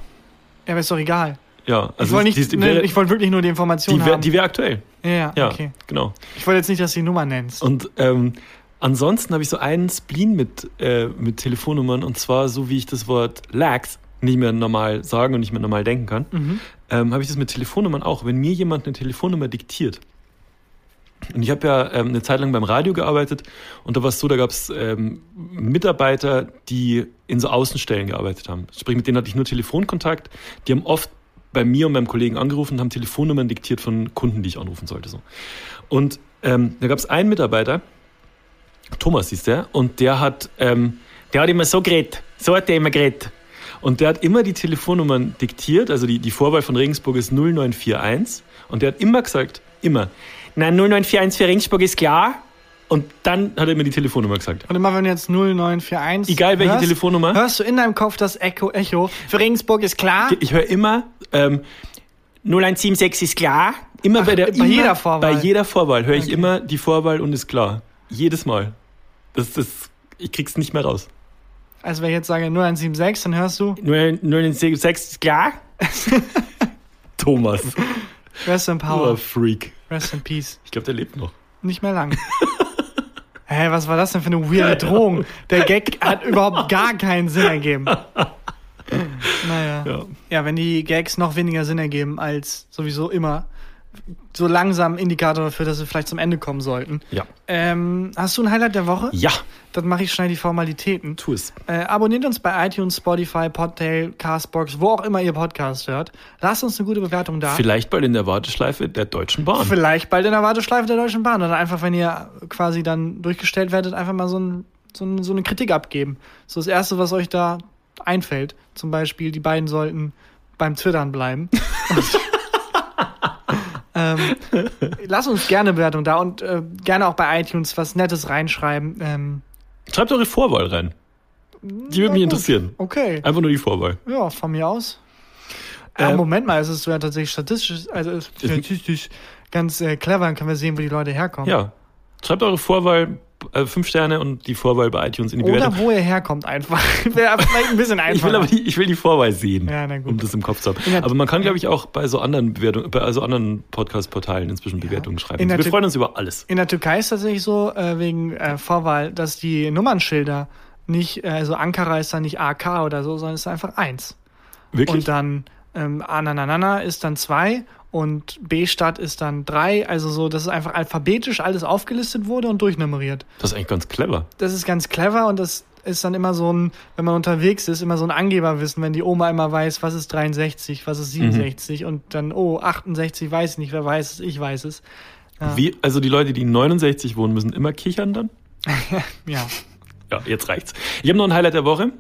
Ja, aber ist doch egal. Ja, ich wollte die, nicht, die, ne, wäre- ich wollte wirklich nur die Information die wäre haben. die wär aktuell. ja, ja, Ja, okay. genau. Ich wollte jetzt nicht, dass du die Nummer nennst. Und ähm, ansonsten habe ich so einen Spleen mit, äh, mit Telefonnummern und zwar so wie ich das Wort Lax nicht mehr normal sagen und nicht mehr normal denken kann, Mhm. ähm, habe ich das mit Telefonnummern auch. Wenn mir jemand eine Telefonnummer diktiert, und ich habe ja ähm, eine Zeit lang beim Radio gearbeitet und da war es so, da gab es ähm, Mitarbeiter, die in so Außenstellen gearbeitet haben. Sprich, mit denen hatte ich nur Telefonkontakt. Die haben oft bei mir und meinem Kollegen angerufen und haben Telefonnummern diktiert von Kunden, die ich anrufen sollte. So. Und ähm, da gab es einen Mitarbeiter, Thomas hieß der, und der hat, ähm, der hat immer so geredet, so hat der immer geredet. Und der hat immer die Telefonnummern diktiert, also die, die Vorwahl von Regensburg ist 0941 und der hat immer gesagt, immer, na 0941 für Regensburg ist klar und dann hat er immer die Telefonnummer gesagt. Und immer wenn du jetzt 0941. Egal welche hörst, Telefonnummer. Hörst du in deinem Kopf das Echo, Echo. Für Regensburg ist klar. Ich höre immer ähm, 0176 ist klar. Immer Ach, bei der bei immer, jeder Vorwahl? Bei jeder Vorwahl höre ich Okay. immer die Vorwahl und ist klar. Jedes Mal. Das ist, ich krieg's nicht mehr raus. Also wenn ich jetzt sage 0176, dann hörst du 0176 ist klar. Thomas. Rest in Power. Freak. Rest in Peace. Ich glaube, der lebt noch. Nicht mehr lang. Hä, was war das denn für eine weirde Drohung? Der Gag hat überhaupt gar keinen Sinn ergeben. Naja. Ja. Ja. ja, wenn die Gags noch weniger Sinn ergeben als sowieso immer, so langsam Indikator dafür, dass wir vielleicht zum Ende kommen sollten. Ja. Ähm, hast du ein Highlight der Woche? Ja, Dann mache ich schnell die Formalitäten. tu es. Äh, abonniert uns bei iTunes, Spotify, Podtail, Castbox, wo auch immer ihr Podcast hört. Lasst uns eine gute Bewertung da. Vielleicht bald in der Warteschleife der Deutschen Bahn. Vielleicht bald in der Warteschleife der Deutschen Bahn. Oder einfach, wenn ihr quasi dann durchgestellt werdet, einfach mal so, ein, so, ein, so eine Kritik abgeben. So das Erste, was euch da einfällt. Zum Beispiel, die beiden sollten beim Twittern bleiben. ähm, lasst uns gerne Bewertung da und äh, gerne auch bei iTunes was Nettes reinschreiben. Ähm, Schreibt eure Vorwahl rein. Die würde mich gut. interessieren. Okay. Einfach nur die Vorwahl. Ja, von mir aus. Äh, Ähm, Moment mal, es ist so ja tatsächlich statistisch, also statistisch ganz äh, clever, dann können wir sehen, wo die Leute herkommen. Ja. Schreibt eure Vorwahl, äh, fünf Sterne und die Vorwahl bei iTunes in die Oder Bewertung. wo ihr herkommt einfach. Wäre vielleicht ein bisschen Ich einfacher. will aber die, ich will die Vorwahl sehen, Ja, um das im Kopf zu haben. Aber man kann, glaube ich, auch bei so anderen Bewertungen, bei so anderen Podcast-Portalen inzwischen Bewertungen schreiben. In Wir freuen uns über alles. In der Türkei ist tatsächlich so, äh, wegen äh, Vorwahl, dass die Nummernschilder nicht, äh, also Ankara ist dann nicht AK oder so, sondern es ist einfach eins. Wirklich? Und dann ähm, Ananana ist dann zwei und B-Stadt ist dann drei. Also so, dass es einfach alphabetisch alles aufgelistet wurde und durchnummeriert. das ist eigentlich ganz clever. das ist ganz clever und das ist dann immer so ein, wenn man unterwegs ist, immer so ein Angeberwissen, wenn die Oma immer weiß, was ist 63, was ist 67 und dann, oh, 68, weiß ich nicht, wer weiß es, ich weiß es. Ja. Wie, also die Leute, die 69 wohnen, müssen immer kichern dann? Ja. Ja, jetzt reicht's. Ich habe noch ein Highlight der Woche.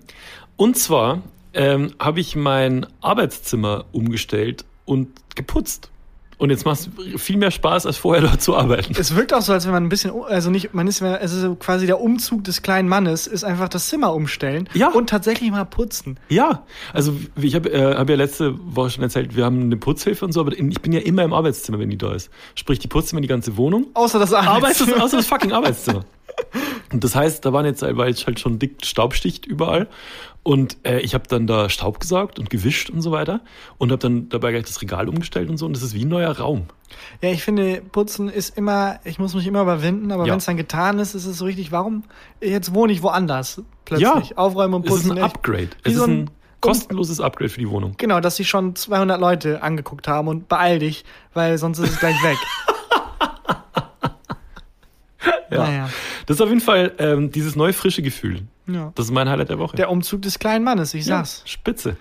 Und zwar ähm, habe ich mein Arbeitszimmer umgestellt und geputzt. Und jetzt macht es viel mehr Spaß, als vorher dort zu arbeiten. Es wirkt auch so, als wenn man ein bisschen, also nicht, man ist mehr, es ist so quasi der Umzug des kleinen Mannes, ist einfach das Zimmer umstellen Ja. und tatsächlich mal putzen. Ja, also ich habe äh, hab ja letzte Woche schon erzählt, wir haben eine Putzhilfe und so, aber ich bin ja immer im Arbeitszimmer, wenn die da ist. Sprich, die putzt immer die ganze Wohnung. Außer das es Arbeitszimmer. außer das fucking Arbeitszimmer. Und das heißt, da waren jetzt, war jetzt halt schon dick Staubsticht überall. Und äh, ich habe dann da Staub gesaugt und gewischt und so weiter. Und habe dann dabei gleich das Regal umgestellt und so. Und das ist wie ein neuer Raum. Ja, ich finde, putzen ist immer, ich muss mich immer überwinden, aber Ja. wenn es dann getan ist, ist es so richtig, warum, jetzt wohne ich woanders plötzlich. Aufräumen und es ist putzen. ein. Upgrade. Es so ist ein- ein kostenloses Upgrade für die Wohnung. Genau, dass sich schon 200 Leute angeguckt haben und beeil dich, weil sonst ist es gleich weg. Ja. Naja. Das ist auf jeden Fall ähm, dieses neue frische Gefühl. Ja. Das ist mein Highlight der Woche. Der Umzug des kleinen Mannes, ich ja, sag's. spitze.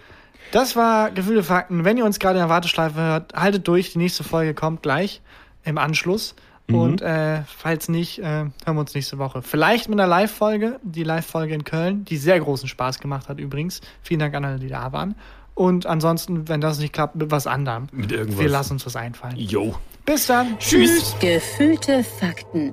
Das war Gefühle Fakten. Wenn ihr uns gerade in der Warteschleife hört, haltet durch. Die nächste Folge kommt gleich im Anschluss. Mhm. Und äh, falls nicht, äh, hören wir uns nächste Woche. Vielleicht mit einer Live-Folge, die Live-Folge in Köln, die sehr großen Spaß gemacht hat übrigens. Vielen Dank an alle, die da waren. Und ansonsten, wenn das nicht klappt, mit was anderem. Mit irgendwas. Wir lassen uns was einfallen. Yo. Bis dann. Tschüss. Gefühlte Fakten